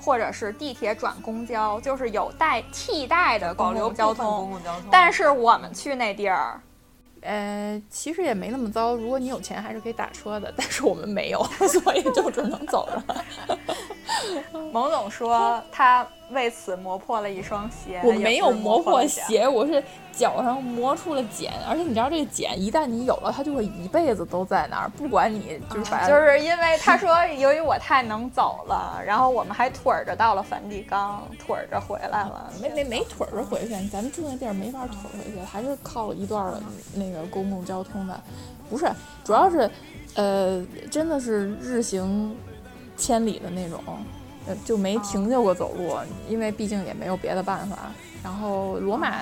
或者是地铁转公交，就是有代替代的公。共交通，但是我们去那地儿，呃，其实也没那么糟，如果你有钱还是可以打车的，但是我们没有，所以就只能走了。蒙总说他为此磨破了一双鞋。我没有磨破破鞋，我是脚上磨出了茧，而且你知道这个茧一旦你有了，它就会一辈子都在那儿，不管你就是把它就是因为他说，由于我太能走了，然后我们还腿儿着到了梵蒂冈，腿儿着回来了。没没没腿儿着回去，咱们住那地儿没法腿儿回去，还是靠一段儿那个公共交通的。不是，主要是，呃，真的是日行千里的那种，呃，就没停下过走路，因为毕竟也没有别的办法。然后罗马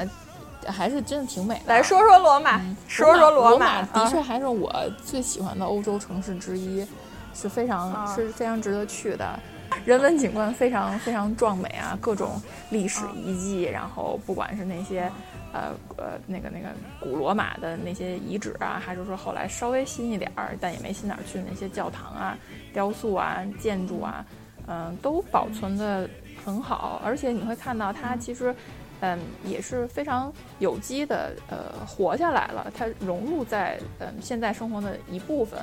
还是真的挺美的。来说说罗马，说说罗马，啊的确还是我最喜欢的欧洲城市之一，是非常、啊是非常值得去的。人文景观非常非常壮美啊，各种历史遗迹，然后不管是那些，呃呃那个那个古罗马的那些遗址啊，还是说后来稍微新一点儿，但也没新哪儿去的那些教堂啊、雕塑啊、建筑啊，嗯、都保存的很好，而且你会看到它其实。嗯，也是非常有机的，呃，活下来了。它融入在嗯现在生活的一部分，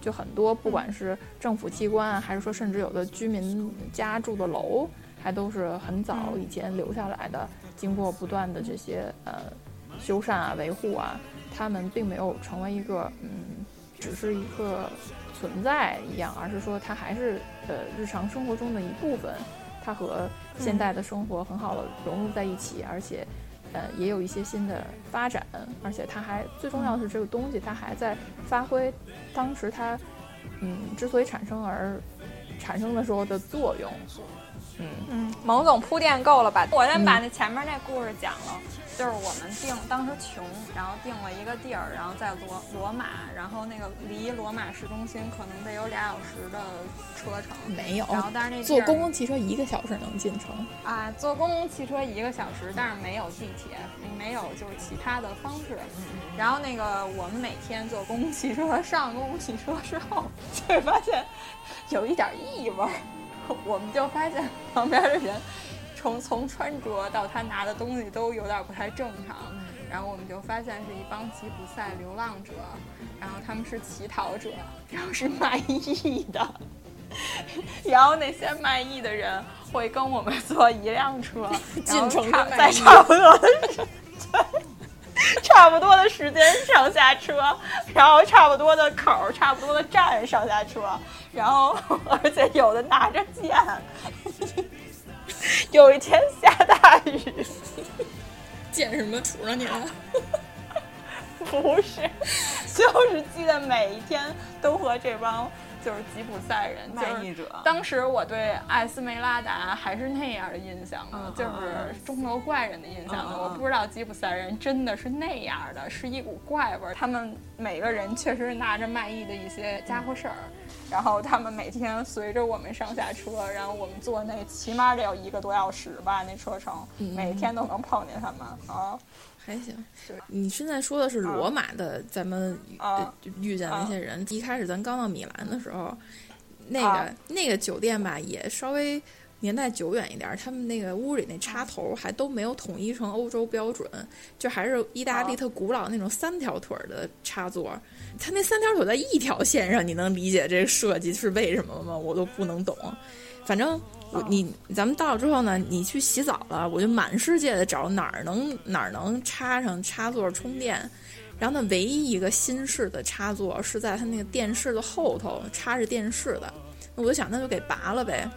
就很多，不管是政府机关啊，还是说甚至有的居民家住的楼，还都是很早以前留下来的，经过不断的这些呃修缮啊、维护啊，他们并没有成为一个嗯，只是一个存在一样，而是说它还是呃日常生活中的一部分。它和现代的生活很好的融入在一起，而且，呃，也有一些新的发展，而且它还最重要的是这个东西它还在发挥当时它，嗯，之所以产生而产生的时候的作用，嗯嗯，蒙总铺垫够了吧？我先把那前面那故事讲了，就是我们定当时穷，然后定了一个地儿，然后在罗罗马，然后那个离罗马市中心可能得有俩小时的车程，没有然后但是那地坐公共汽车一个小时能进城，啊，坐公共汽车一个小时，但是没有地铁，没有就是其他的方式。然后那个我们每天坐公共汽车上公共汽车之后，就会发现有一点异味儿，我们就发现旁边的人从从穿着到他拿的东西都有点不太正常。然后我们就发现是一帮吉普赛流浪者，然后他们是乞讨者，然后是卖艺的。然后那些卖艺的人会跟我们坐一辆车，进城在差不多的时，差不多的时间上下车，然后差不多的口儿、差不多的站上下车，然后 而且有的拿着剑。有一天下大雨，见什么杵上你了？不是，就是记得每一天都和这帮就是吉普赛人卖艺者当时我对艾斯梅拉达还是那样的印象呢，嗯就是钟楼怪人的印象呢。嗯嗯我不知道吉普赛人真的是那样的，是一股怪味儿。他们每个人确实拿着卖艺的一些家伙事儿，然后他们每天随着我们上下车，然后我们坐那起码得有一个多小时吧，那车程，嗯每天都能碰见他们啊。还行是。你现在说的是罗马的，咱们遇见那些人。一开始咱刚到米兰的时候，那个、啊那个酒店吧，也稍微年代久远一点儿，他们那个屋里那插头还都没有统一成欧洲标准，就还是意大利啊特古老那种三条腿儿的插座。它那三条腿在一条线上，你能理解这个设计是为什么吗？我都不能懂。反正我你咱们到了之后呢，你去洗澡了，我就满世界的找哪儿能哪儿能插上插座充电，然后呢，唯一一个新式的插座是在它那个电视的后头插着电视的，那我就想那就给拔了呗。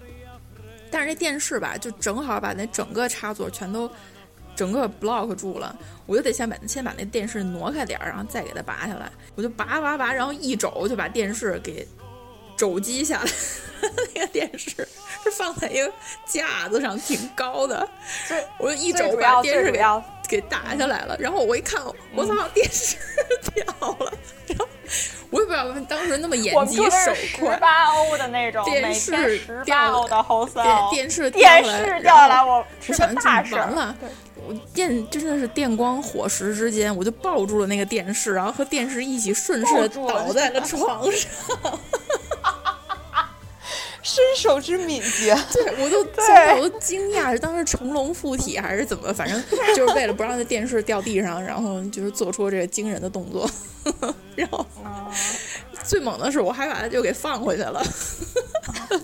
但是这电视吧，就正好把那整个插座全都整个 block 住了，我就得先把先把那电视挪开点儿，然后再给它拔下来。我就拔拔拔，然后一肘就把电视给肘击下来。那个电视是放在一个架子上，挺高的，我就一肘把电视给给打下来了。然后我一看，我操，电视 掉了。然后我也不知道当时那么眼疾手快十快，八欧的那种，电视十掉了电电视掉电视掉下来，我是我想个大事儿。完了，我电真的是电光火石之间，我就抱住了那个电视，然后和电视一起顺势倒在了 床上。身手之敏捷，对，我都我都惊讶，是当时成龙附体 还是怎么？反正就是为了不让这电视掉地上，然后就是做出这个惊人的动作。然后嗯最猛的是，我还把它就给放回去了，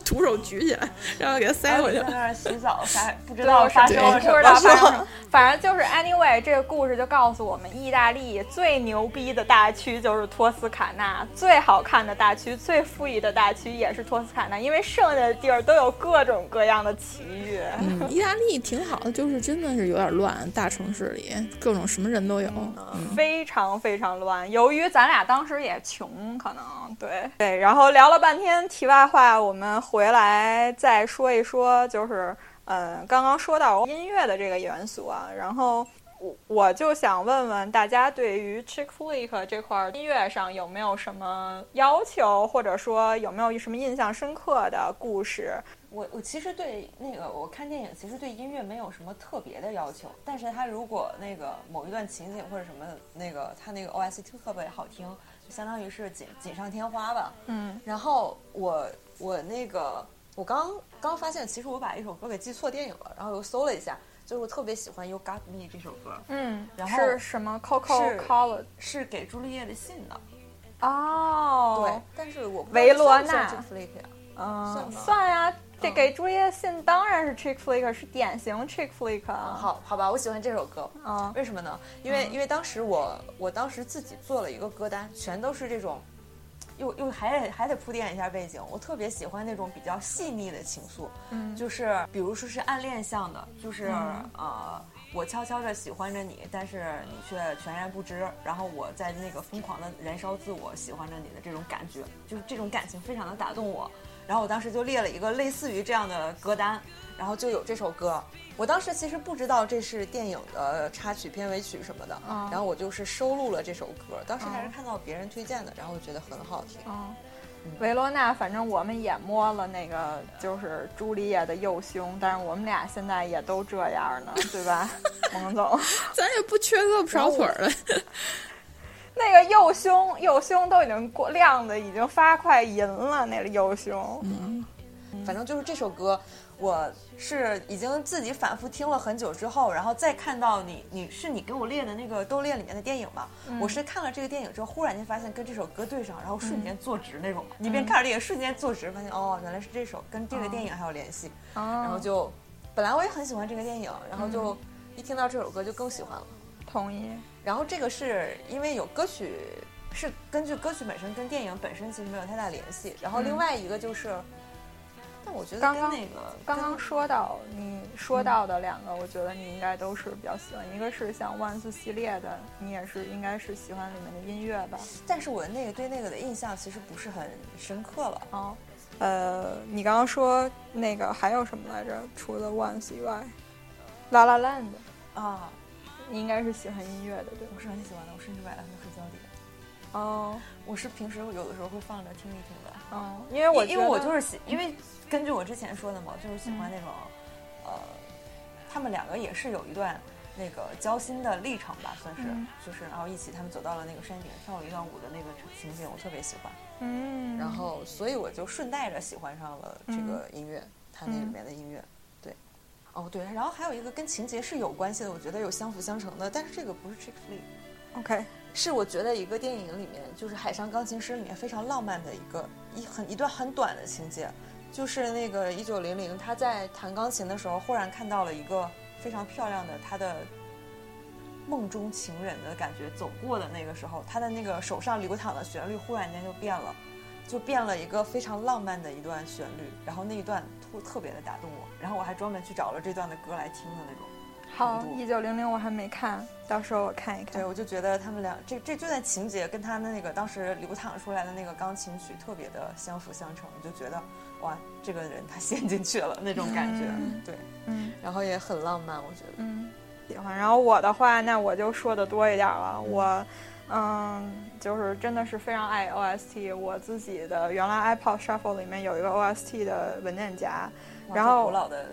徒手举起来，然后给它塞回去了。在那儿洗澡，啥不知道发是生了什么不知道发生什么，反正就是 anyway，这个故事就告诉我们，意大利最牛逼的大区就是托斯卡纳，最好看的大区、最富裕的大区也是托斯卡纳，因为剩下的地儿都有各种各样的奇遇。嗯，意大利挺好的，就是真的是有点乱，大城市里各种什么人都有。嗯，非常非常乱。由于咱俩当时也穷，可能对对，然后聊了半天题外话，我们回来再说一说，就是呃，刚刚说到音乐的这个元素啊，然后。我我就想问问大家，对于 chick flick 这块儿音乐上有没有什么要求，或者说有没有什么印象深刻的故事？我我其实对那个我看电影，其实对音乐没有什么特别的要求，但是它如果那个某一段情景或者什么那个它那个 OST 特别好听，就相当于是锦锦上添花吧。嗯然后我我那个我刚刚发现，其实我把一首歌给记错电影了，然后又搜了一下，就是我特别喜欢《You Got Me》这首歌，嗯，然后是什么 Coco 是给朱丽叶的信的。哦，对，但是我维罗纳 chick flick 呀？嗯，算呀，这嗯给朱丽叶信当然是 chick flick，是典型 chick flick 啊。好好吧，我喜欢这首歌。嗯为什么呢？因为、因为当时我我当时自己做了一个歌单，全都是这种，又又还得还得铺垫一下背景。我特别喜欢那种比较细腻的情愫，嗯就是比如说是暗恋向的，就是、嗯呃，我悄悄地喜欢着你，但是你却全然不知，然后我在那个疯狂的燃烧自我，喜欢着你的这种感觉，就是这种感情非常的打动我。然后我当时就列了一个类似于这样的歌单，然后就有这首歌。我当时其实不知道这是电影的插曲、片尾曲什么的，嗯然后我就是收录了这首歌。当时还是嗯看到别人推荐的，然后我觉得很好听。嗯，维罗纳，反正我们也摸了那个就是朱丽叶的右胸，但是我们俩现在也都这样呢，对吧，王总？咱也不缺胳膊少腿儿的。那个右胸，右胸都已经过亮的，已经发快银了，那个右胸。嗯，反正就是这首歌，我是已经自己反复听了很久之后，然后再看到你，你是你给我列的那个都列里面的电影嘛？我是看了这个电影之后，忽然间发现跟这首歌对上，然后瞬间坐直那种。你边看着电影，瞬间坐直，发现哦，原来是这首跟这个电影还有联系。然后就，本来我也很喜欢这个电影，然后就一听到这首歌就更喜欢了。同意。然后这个是因为有歌曲，是根据歌曲本身跟电影本身其实没有太大联系。然后另外一个就是。但我觉得刚刚那个刚刚说到你说到的两个，我觉得你应该都是比较喜欢。一个是像 Once 系列的，你也是应该是喜欢里面的音乐吧？但是我那个对那个的印象其实不是很深刻了。哦，呃，你刚刚说那个还有什么来着？除了 Once 以外，La La Land 啊，你应该是喜欢音乐的，对？我是很喜欢的，我甚至买了它的黑胶碟。哦，我是平时有的时候会放着听一听的。哦，因为我因为我就是喜，因为。根据我之前说的嘛，就是喜欢那种，呃，他们两个也是有一段那个交心的历程吧，算是，就是然后一起他们走到了那个山顶，跳了一段舞的那个情景，我特别喜欢。嗯。然后，所以我就顺带着喜欢上了这个音乐，它那里面的音乐。对。哦，对，然后还有一个跟情节是有关系的，我觉得有相辅相成的，但是这个不是 chick flick。OK。是我觉得一个电影里面，就是《海上钢琴师》里面非常浪漫的一个一很一段很短的情节。就是那个一九零零，他在弹钢琴的时候，忽然看到了一个非常漂亮的他的梦中情人的感觉走过的那个时候，他的那个手上流淌的旋律忽然间就变了，就变了一个非常浪漫的一段旋律，然后那一段特特别的打动我，然后我还专门去找了这段的歌来听的那种。好，一九零零我还没看到时候我看一看。对，我就觉得他们俩这这这段情节跟他的那个当时流淌出来的那个钢琴曲特别的相辅相成，就觉得。哇，这个人他陷进去了那种感觉，对，嗯，然后也很浪漫，我觉得，嗯，喜欢。然后我的话，那我就说的多一点了。我，嗯，就是真的是非常爱 OST。我自己的原来 iPod Shuffle 里面有一个 OST 的文件夹，然后古老的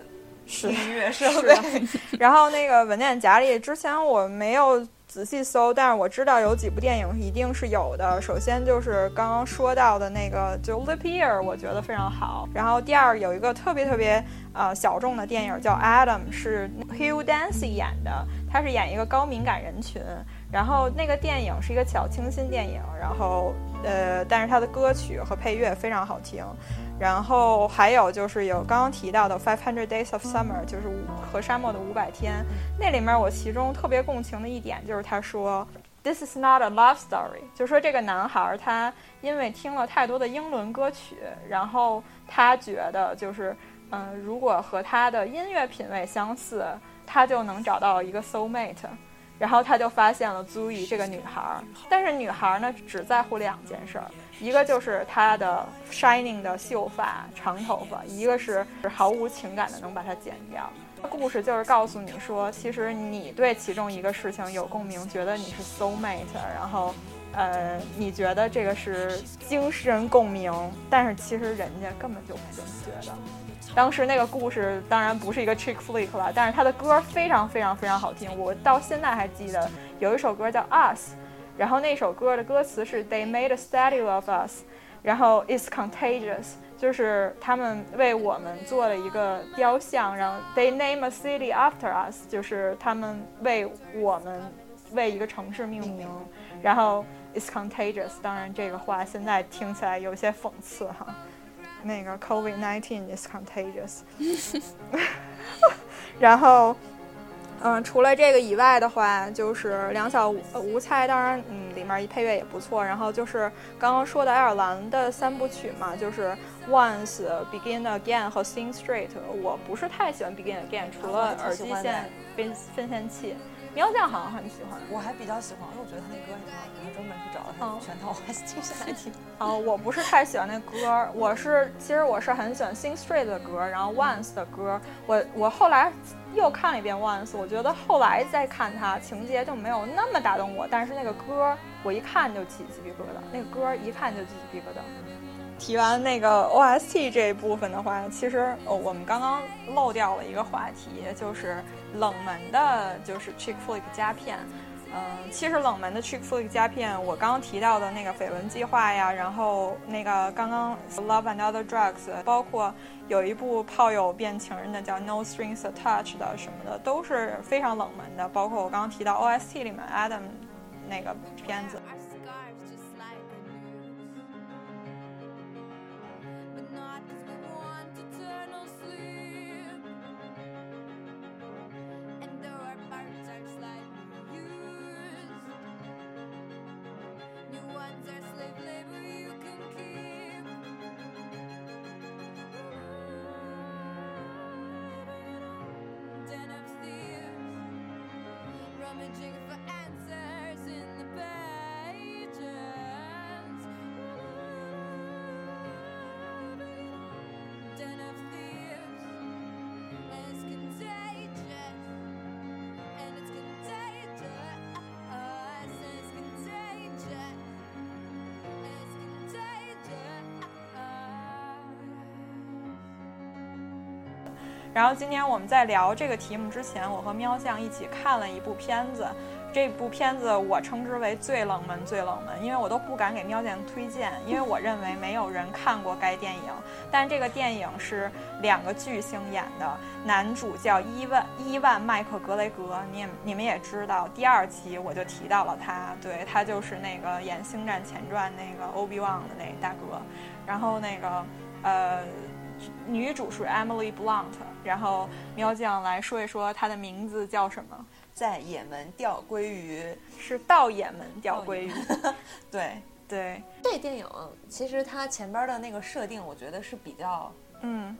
音乐设备。然后那个文件夹里，之前我没有。仔细搜，但是我知道有几部电影一定是有的。首先就是刚刚说到的那个，就《Leap Year》，我觉得非常好。然后第二有一个特别特别呃小众的电影叫《Adam》，是 Hugh Dancy 演的，他是演一个高敏感人群。然后那个电影是一个小清新电影，然后呃，但是它的歌曲和配乐非常好听。然后还有就是有刚刚提到的《Five Hundred Days of Summer》，就是和沙漠的五百天。那里面我其中特别共情的一点就是他说：“This is not a love story。”就说这个男孩他因为听了太多的英伦歌曲，然后他觉得就是嗯，如果和他的音乐品味相似，他就能找到一个 soul mate。然后他就发现了 Zoe 这个女孩，但是女孩呢只在乎两件事儿。一个就是她的 shining 的秀发、长头发，一个是毫无情感的能把它剪掉。故事就是告诉你说，其实你对其中一个事情有共鸣，觉得你是 soul mate，然后，呃，你觉得这个是精神共鸣，但是其实人家根本就不这么觉得。当时那个故事当然不是一个 chick flick 了，但是他的歌非常非常非常好听，我到现在还记得有一首歌叫 Us。然后那首歌的歌词是 They made a statue of us，然后 It's contagious，就是他们为我们做了一个雕像，然后 They name a city after us，就是他们为我们为一个城市命名，然后 It's contagious，当然这个话现在听起来有些讽刺哈，那个 COVID-19 is contagious，然后。嗯，除了这个以外的话，就是两小无猜，当然，嗯，里面一配乐也不错。然后就是刚刚说的爱尔兰的三部曲嘛，就是 Once、Begin Again 和 Sing Straight。我不是太喜欢 Begin Again，除了耳机线分分线器。喵酱好像很喜欢，我还比较喜欢，因为我觉得他那歌还挺好听，专门去找了他全套 OST 下来听。哦，我不是太喜欢那歌，我是其实我是很喜欢 Sing Straight 的歌，然后 Once 的歌，我我后来。又看了一遍 Once，我觉得后来再看它，情节就没有那么打动我。但是那个歌，我一看就起鸡皮疙瘩。那个歌一看就起鸡皮疙瘩。提完那个 OST 这一部分的话，其实我们刚刚漏掉了一个话题，就是冷门的，就是 chick flick 佳片。嗯，其实冷门的 chick flick 佳片，我刚刚提到的那个《绯闻计划》呀，然后那个刚刚《Love and Other Drugs》，包括有一部炮友变情人的叫《No Strings Attached》的什么的，都是非常冷门的。包括我刚刚提到 OST 里面 Adam 那个片子。然后今天我们在聊这个题目之前，我和喵酱一起看了一部片子。这部片子我称之为最冷门、最冷门，因为我都不敢给喵酱推荐，因为我认为没有人看过该电影。但这个电影是两个巨星演的，男主叫伊万伊万麦克格雷格，你也你们也知道，第二期我就提到了他，对他就是那个演《星战前传》那个欧比旺的那大哥。然后那个呃。女主是 Emily Blunt，然后喵酱来说一说她的名字叫什么？在也门钓鲑鱼，是到也门钓鲑鱼。对 对，这电影其实它前边的那个设定，我觉得是比较嗯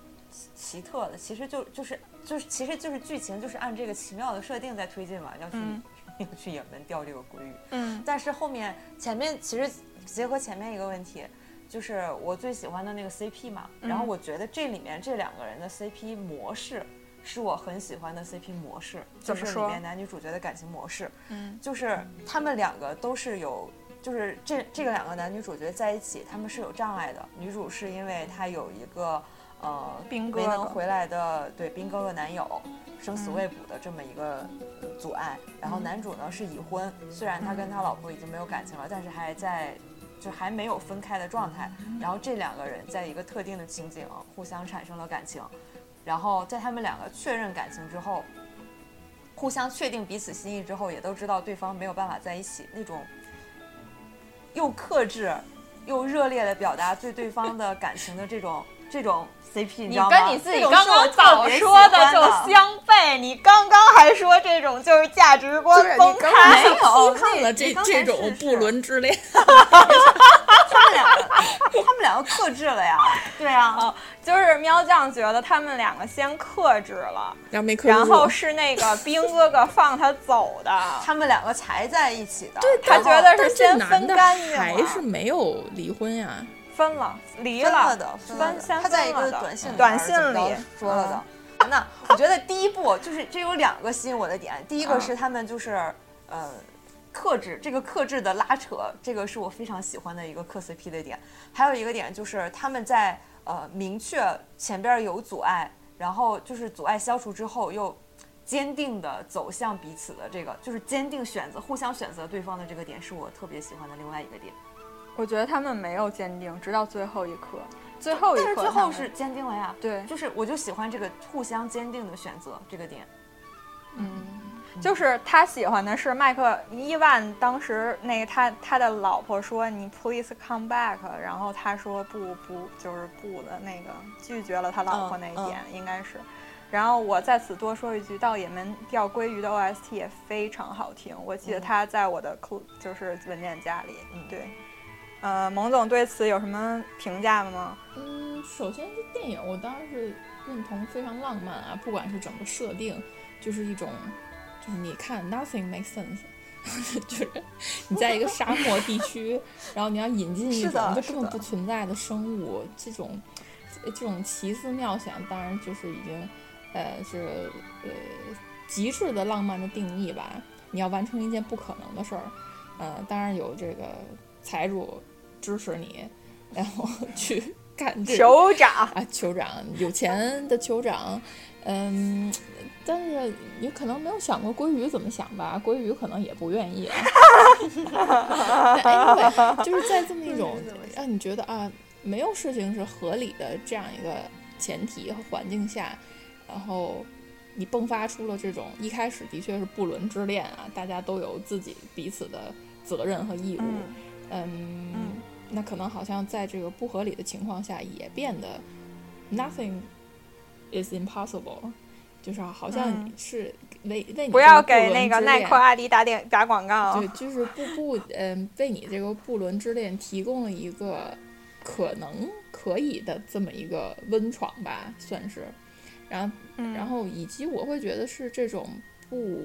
奇特的。其实就就是就是其实就是剧情就是按这个奇妙的设定在推进嘛，要去 要去也门钓这个鲑鱼。嗯，但是后面前面其实结合前面一个问题。就是我最喜欢的那个 CP 嘛，然后我觉得这里面这两个人的 CP 模式是我很喜欢的 CP 模式，就是里面男女主角的感情模式。嗯，就是他们两个都是有，就是这这个两个男女主角在一起，他们是有障碍的。女主是因为她有一个呃没能回来的对兵哥哥男友生死未卜的这么一个阻碍，然后男主呢是已婚，虽然他跟他老婆已经没有感情了，但是还在。就还没有分开的状态，然后这两个人在一个特定的情景互相产生了感情，然后在他们两个确认感情之后，互相确定彼此心意之后，也都知道对方没有办法在一起，那种又克制又热烈的表达对对方的感情的这种这种。CP，你跟你自己刚刚早说的就相悖。你刚刚还说这种就是价值观崩开，没有看了这这种不伦之恋。他们两个，他们两个克制了呀？对啊，就是喵酱觉得他们两个先克制了，然后没克，然后是那个兵哥哥放他走的，他们两个才在一起的。对他觉得是先分干净，还是没有离婚呀？分了，离了的，分他在一个短信短信里说了的。那我觉得第一步就是这有两个吸引我的点，第一个是他们就是呃克制，这个克制的拉扯，这个是我非常喜欢的一个磕 CP 的点。还有一个点就是他们在呃明确前边有阻碍，然后就是阻碍消除之后又坚定的走向彼此的这个，就是坚定选择互相选择对方的这个点，是我特别喜欢的另外一个点。我觉得他们没有坚定，直到最后一刻。最后一刻，但是最后是坚定了呀。对，就是我就喜欢这个互相坚定的选择这个点。嗯，就是他喜欢的是麦克伊万，当时那个他他的老婆说你 please come back，然后他说不不就是不的那个拒绝了他老婆那一点应该是。然后我在此多说一句，到也门钓鲑鱼的 OST 也非常好听，我记得他在我的库就是文件夹里。嗯，对。呃，蒙总对此有什么评价吗？嗯，首先这电影我当然是认同，非常浪漫啊，不管是整个设定，就是一种，就是你看 nothing makes sense，就是你在一个沙漠地区，然后你要引进一种根本不存在的生物，这种这种奇思妙想，当然就是已经，呃，是呃极致的浪漫的定义吧。你要完成一件不可能的事儿，呃，当然有这个财主。支持你，然后 去干这个酋长啊，酋长有钱的酋长，嗯，但是你可能没有想过鲑鱼怎么想吧？鲑鱼可能也不愿意。anyway，就是在这么一种让你觉得啊，没有事情是合理的这样一个前提和环境下，然后你迸发出了这种一开始的确是不伦之恋啊，大家都有自己彼此的责任和义务。嗯，那可能好像在这个不合理的情况下，也变得 nothing is impossible。就是好像是为为你不要给那个耐克、阿迪打点打广告。对，就是不不嗯，为你这个不伦之恋提供了一个可能可以的这么一个温床吧，算是。然后，然后以及我会觉得是这种不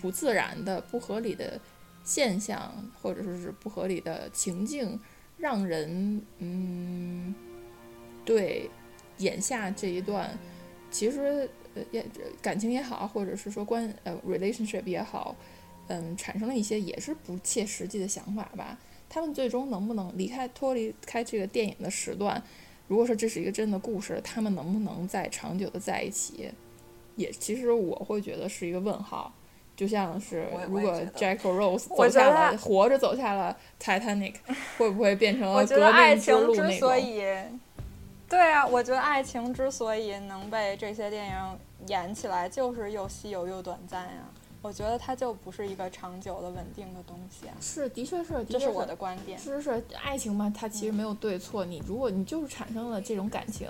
不自然的、不合理的现象，或者说是不合理的情境，让人嗯，对眼下这一段其实。呃，也感情也好，或者是说关呃 relationship 也好，嗯，产生了一些也是不切实际的想法吧。他们最终能不能离开脱离开这个电影的时段？如果说这是一个真的故事，他们能不能再长久的在一起？也其实我会觉得是一个问号。就像是如果 Jack Rose 走下了活着走下了 Titanic，会不会变成了革命之路那种？对啊，我觉得爱情之所以能被这些电影演起来，就是又稀有又短暂呀。我觉得它就不是一个长久的、稳定的东西啊。是，的确是，这是我的观点。是是，爱情嘛，它其实没有对错。你如果你就是产生了这种感情，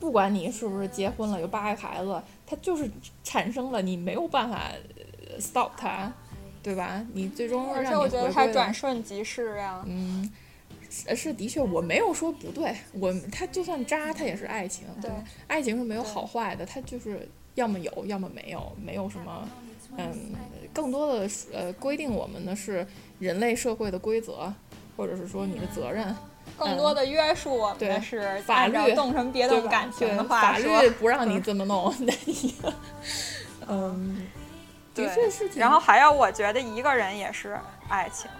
不管你是不是结婚了有八个孩子，它就是产生了，你没有办法 stop 它，对吧？你最终而且我觉得它转瞬即逝呀。嗯。是是，的确，我没有说不对，我他就算渣，他也是爱情。对，爱情是没有好坏的，他就是要么有，要么没有，没有什么，嗯，更多的呃规定我们的是人类社会的规则，或者是说你的责任，更多的约束我们的是法律动成别的感情的话，法律不让你这么弄，嗯，的确是。然后还有，我觉得一个人也是爱情。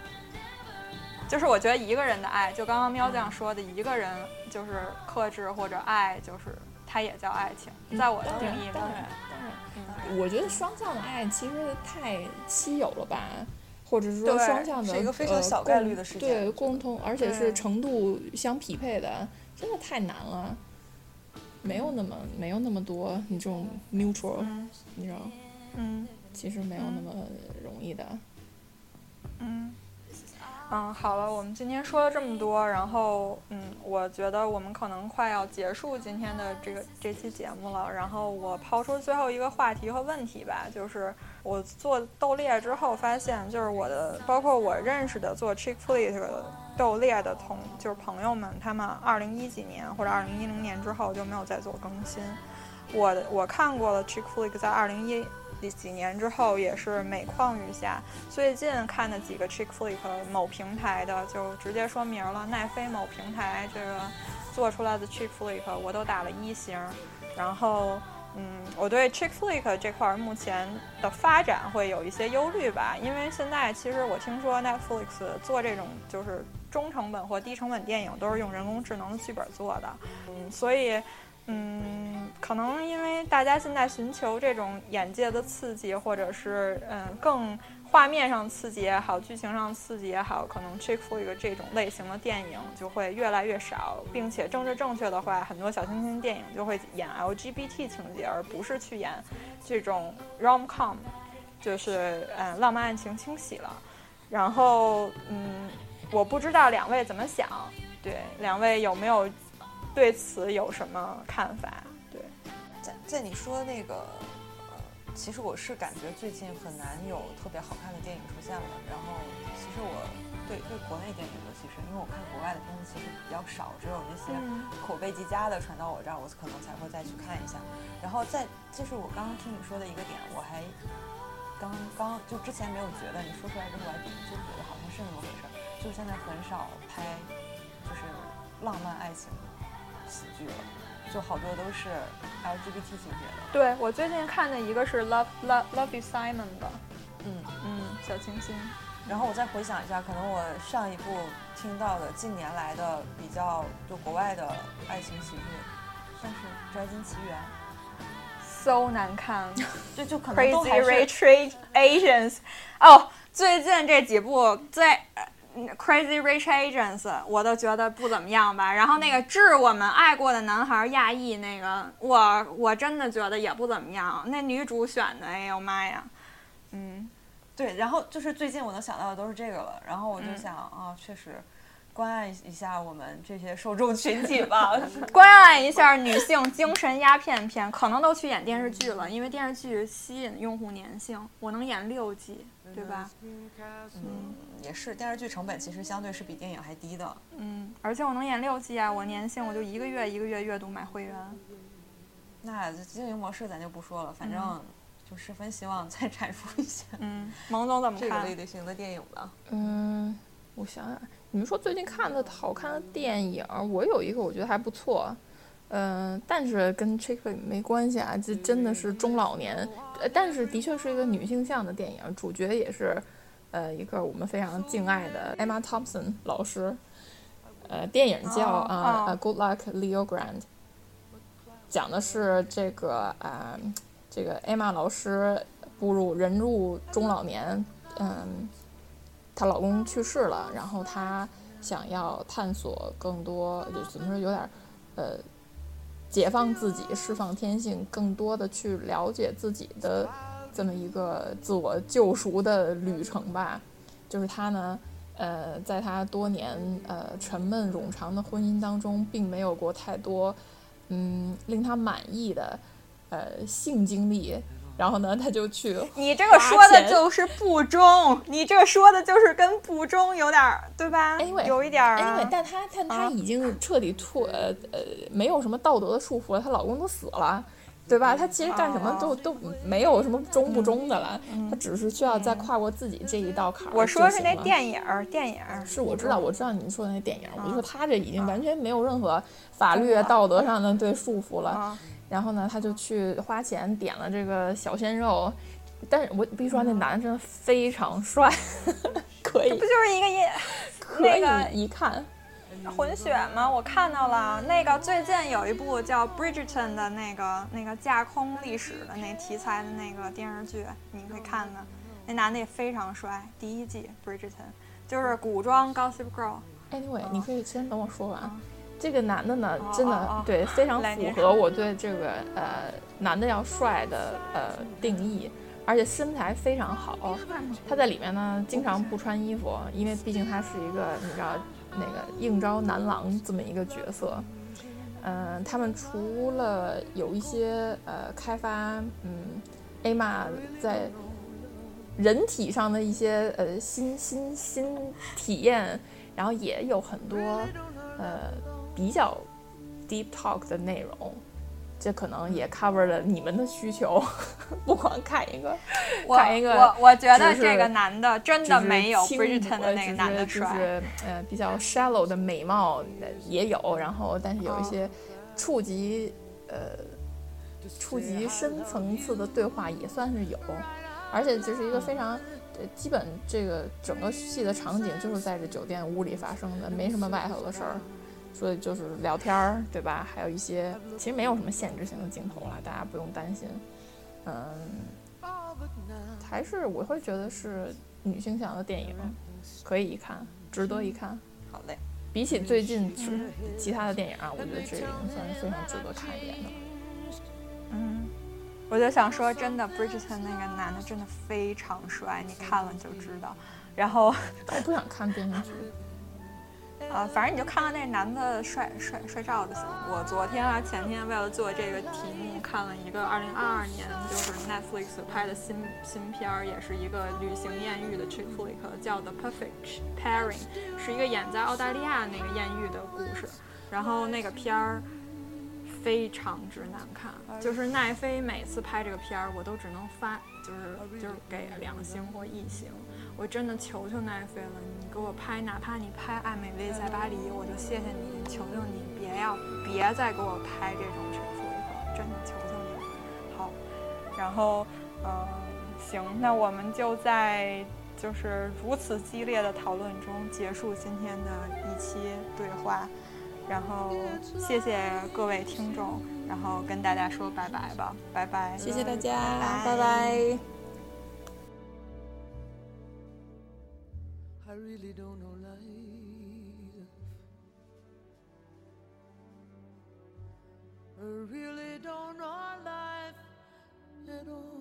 就是我觉得一个人的爱，就刚刚喵酱说的，一个人就是克制或者爱，就是它也叫爱情，在我的定义里。当然，当然，我觉得双向的爱其实太稀有了吧，或者是说双向的是一个非常小概率的事情。对，共同而且是程度相匹配的，真的太难了，没有那么没有那么多你这种 mutual，你知道？嗯，其实没有那么容易的。嗯。嗯，好了，我们今天说了这么多，然后，嗯，我觉得我们可能快要结束今天的这个这期节目了。然后我抛出最后一个话题和问题吧，就是我做豆猎之后发现，就是我的，包括我认识的做 chick flick 斗猎的同，就是朋友们，他们二零一几年或者二零一零年之后就没有再做更新。我我看过了 chick flick 在二零一。几年之后也是每况愈下。最近看的几个 chick flick，某平台的就直接说明了，奈飞某平台这个做出来的 chick flick 我都打了一星。然后，嗯，我对 chick flick 这块目前的发展会有一些忧虑吧，因为现在其实我听说 Netflix 做这种就是中成本或低成本电影都是用人工智能的剧本做的，嗯，所以。嗯，可能因为大家现在寻求这种眼界的刺激，或者是嗯更画面上刺激也好，剧情上刺激也好，可能 chick flick 这种类型的电影就会越来越少，并且政治正确的话，很多小清新电影就会演 LGBT 情节，而不是去演这种 rom com，就是嗯浪漫爱情清洗了。然后嗯，我不知道两位怎么想，对两位有没有？对此有什么看法？对，在在你说那个，呃，其实我是感觉最近很难有特别好看的电影出现了。然后，其实我对对国内电影，尤其是因为我看国外的片子其实比较少，只有那些口碑极佳的传到我这儿，我可能才会再去看一下。然后在就是我刚刚听你说的一个点，我还刚刚就之前没有觉得，你说出来之后，我还就觉得好像是那么回事儿。就现在很少拍，就是浪漫爱情。喜剧了，就好多都是 LGBT 情节的。对我最近看的一个是 Love Love Love You Simon 的，嗯嗯，小清新。然后我再回想一下，可能我上一部听到的近年来的比较就国外的爱情喜剧，算是《摘金奇缘》。，so 难看，就就可能都 Crazy Asians。哦，最近这几部最。呃 Crazy Rich Asians，我都觉得不怎么样吧。然后那个《致我们爱过的男孩》亚裔那个，我我真的觉得也不怎么样。那女主选的，哎呦妈呀，嗯，对，然后就是最近我能想到的都是这个了，然后我就嗯想、啊，确实关爱一下我们这些受众群体吧。关爱一下女性精神鸦片片，可能都去演电视剧了，因为电视剧吸引用户粘性。我能演六季，对吧？嗯，也是，电视剧成本其实相对是比电影还低的。嗯，而且我能演六季啊，我年薪我就一个月一个月月度买会员。那经营模式咱就不说了，反正就十分希望 再阐述一下嗯，蒙总怎么看这个看？类型的电影吧。嗯，我想想，你们说最近看的好看的电影，我有一个我觉得还不错，嗯、但是跟 chick flick 没关系啊，这真的是中老年，呃，但是的确是一个女性向的电影，主角也是，呃，一个我们非常敬爱的 Emma Thompson 老师，呃，电影叫啊 Good Luck Leo Grant，讲的是这个啊、这个 Emma 老师步入人入中老年，嗯。她老公去世了，然后她想要探索更多，就怎么说，有点儿呃，解放自己，释放天性，更多的去了解自己的这么一个自我救赎的旅程吧。就是他呢，呃，在他多年呃沉闷冗长的婚姻当中，并没有过太多嗯令他满意的呃性经历，然后呢，他就去你这个说的就是不忠，你这个说的就是跟不忠有点儿，对吧 Anyway，有一点儿、啊。anyway，但她但她啊已经彻底脱呃呃没有什么道德的束缚了，她老公都死了。对吧？她其实干什么都、哦都没有什么忠不忠的了，她只是需要再跨过自己这一道坎儿。嗯我说是那。电影儿，电影儿是我知道，我知道你说的那电影儿，我就说她这已经完全没有任何法律、道德上的对束缚了。啊，然后呢，他就去花钱点了这个小鲜肉，但是我必须说那男的真的非常帅，可以这不就是一个也可那个以一看。混血吗？我看到了，那个最近有一部叫《Bridgerton》的那个那个架空历史的那题材的那个电视剧，你可以看的。那男的也非常帅，第一季《Bridgerton》就是古装 Gossip Girl。Anyway，你可以先等我说完。这个男的呢哦，真的对非常符合我对这个呃男的要帅的呃定义，而且身材非常好。他在里面呢经常不穿衣服，因为毕竟他是一个你知道那个应招男郎这么一个角色。嗯、他们除了有一些呃开发嗯 A 玛在人体上的一些呃新新新体验，然后也有很多呃比较 deep talk 的内容，这可能也 cover 了你们的需求，不光看一个我看一个我我觉得这个男的真的没有轻 Bridgerton 的呃那个男的帅。是呃比较 shallow 的美貌呃也有，然后但是有一哦些触及呃触及深层次的对话也算是有，而且就是一个非常。呃基本这个整个戏的场景就是在这酒店屋里发生的，没什么外头的事儿，所以就是聊天儿，对吧？还有一些其实没有什么限制性的镜头了，大家不用担心。嗯，还是我会觉得是女性向的电影，可以一看，值得一看。好嘞，比起最近其其他的电影啊，我觉得这个已经算是非常值得看一眼的。嗯，我就想说，真的，Bridgerton 那个男的真的非常帅，你看了就知道。然后，我不想看电视剧，呃，反正你就看看那男的帅帅帅照就行。我昨天啊前天为了做这个题目，看了一个二零二二年就是 Netflix 拍的新新片儿，也是一个旅行艳遇的 chick flick，叫 The Perfect Pairing，是一个演在澳大利亚那个艳遇的故事。然后那个片儿非常之难看，就是奈飞每次拍这个片儿，我都只能发，就是就是给两星或一星。我真的求求奈飞了，你给我拍，哪怕你拍《爱美丽在巴黎》，我就谢谢你，求求你，别要别再给我拍这种 flick 了，真的求求你了。好，然后，呃，行，那我们就在就是如此激烈的讨论中结束今天的一期对话。然后谢谢各位听众，然后跟大家说拜拜吧，拜拜，谢谢大家，拜拜。I really don't know life. I really don't know life at all.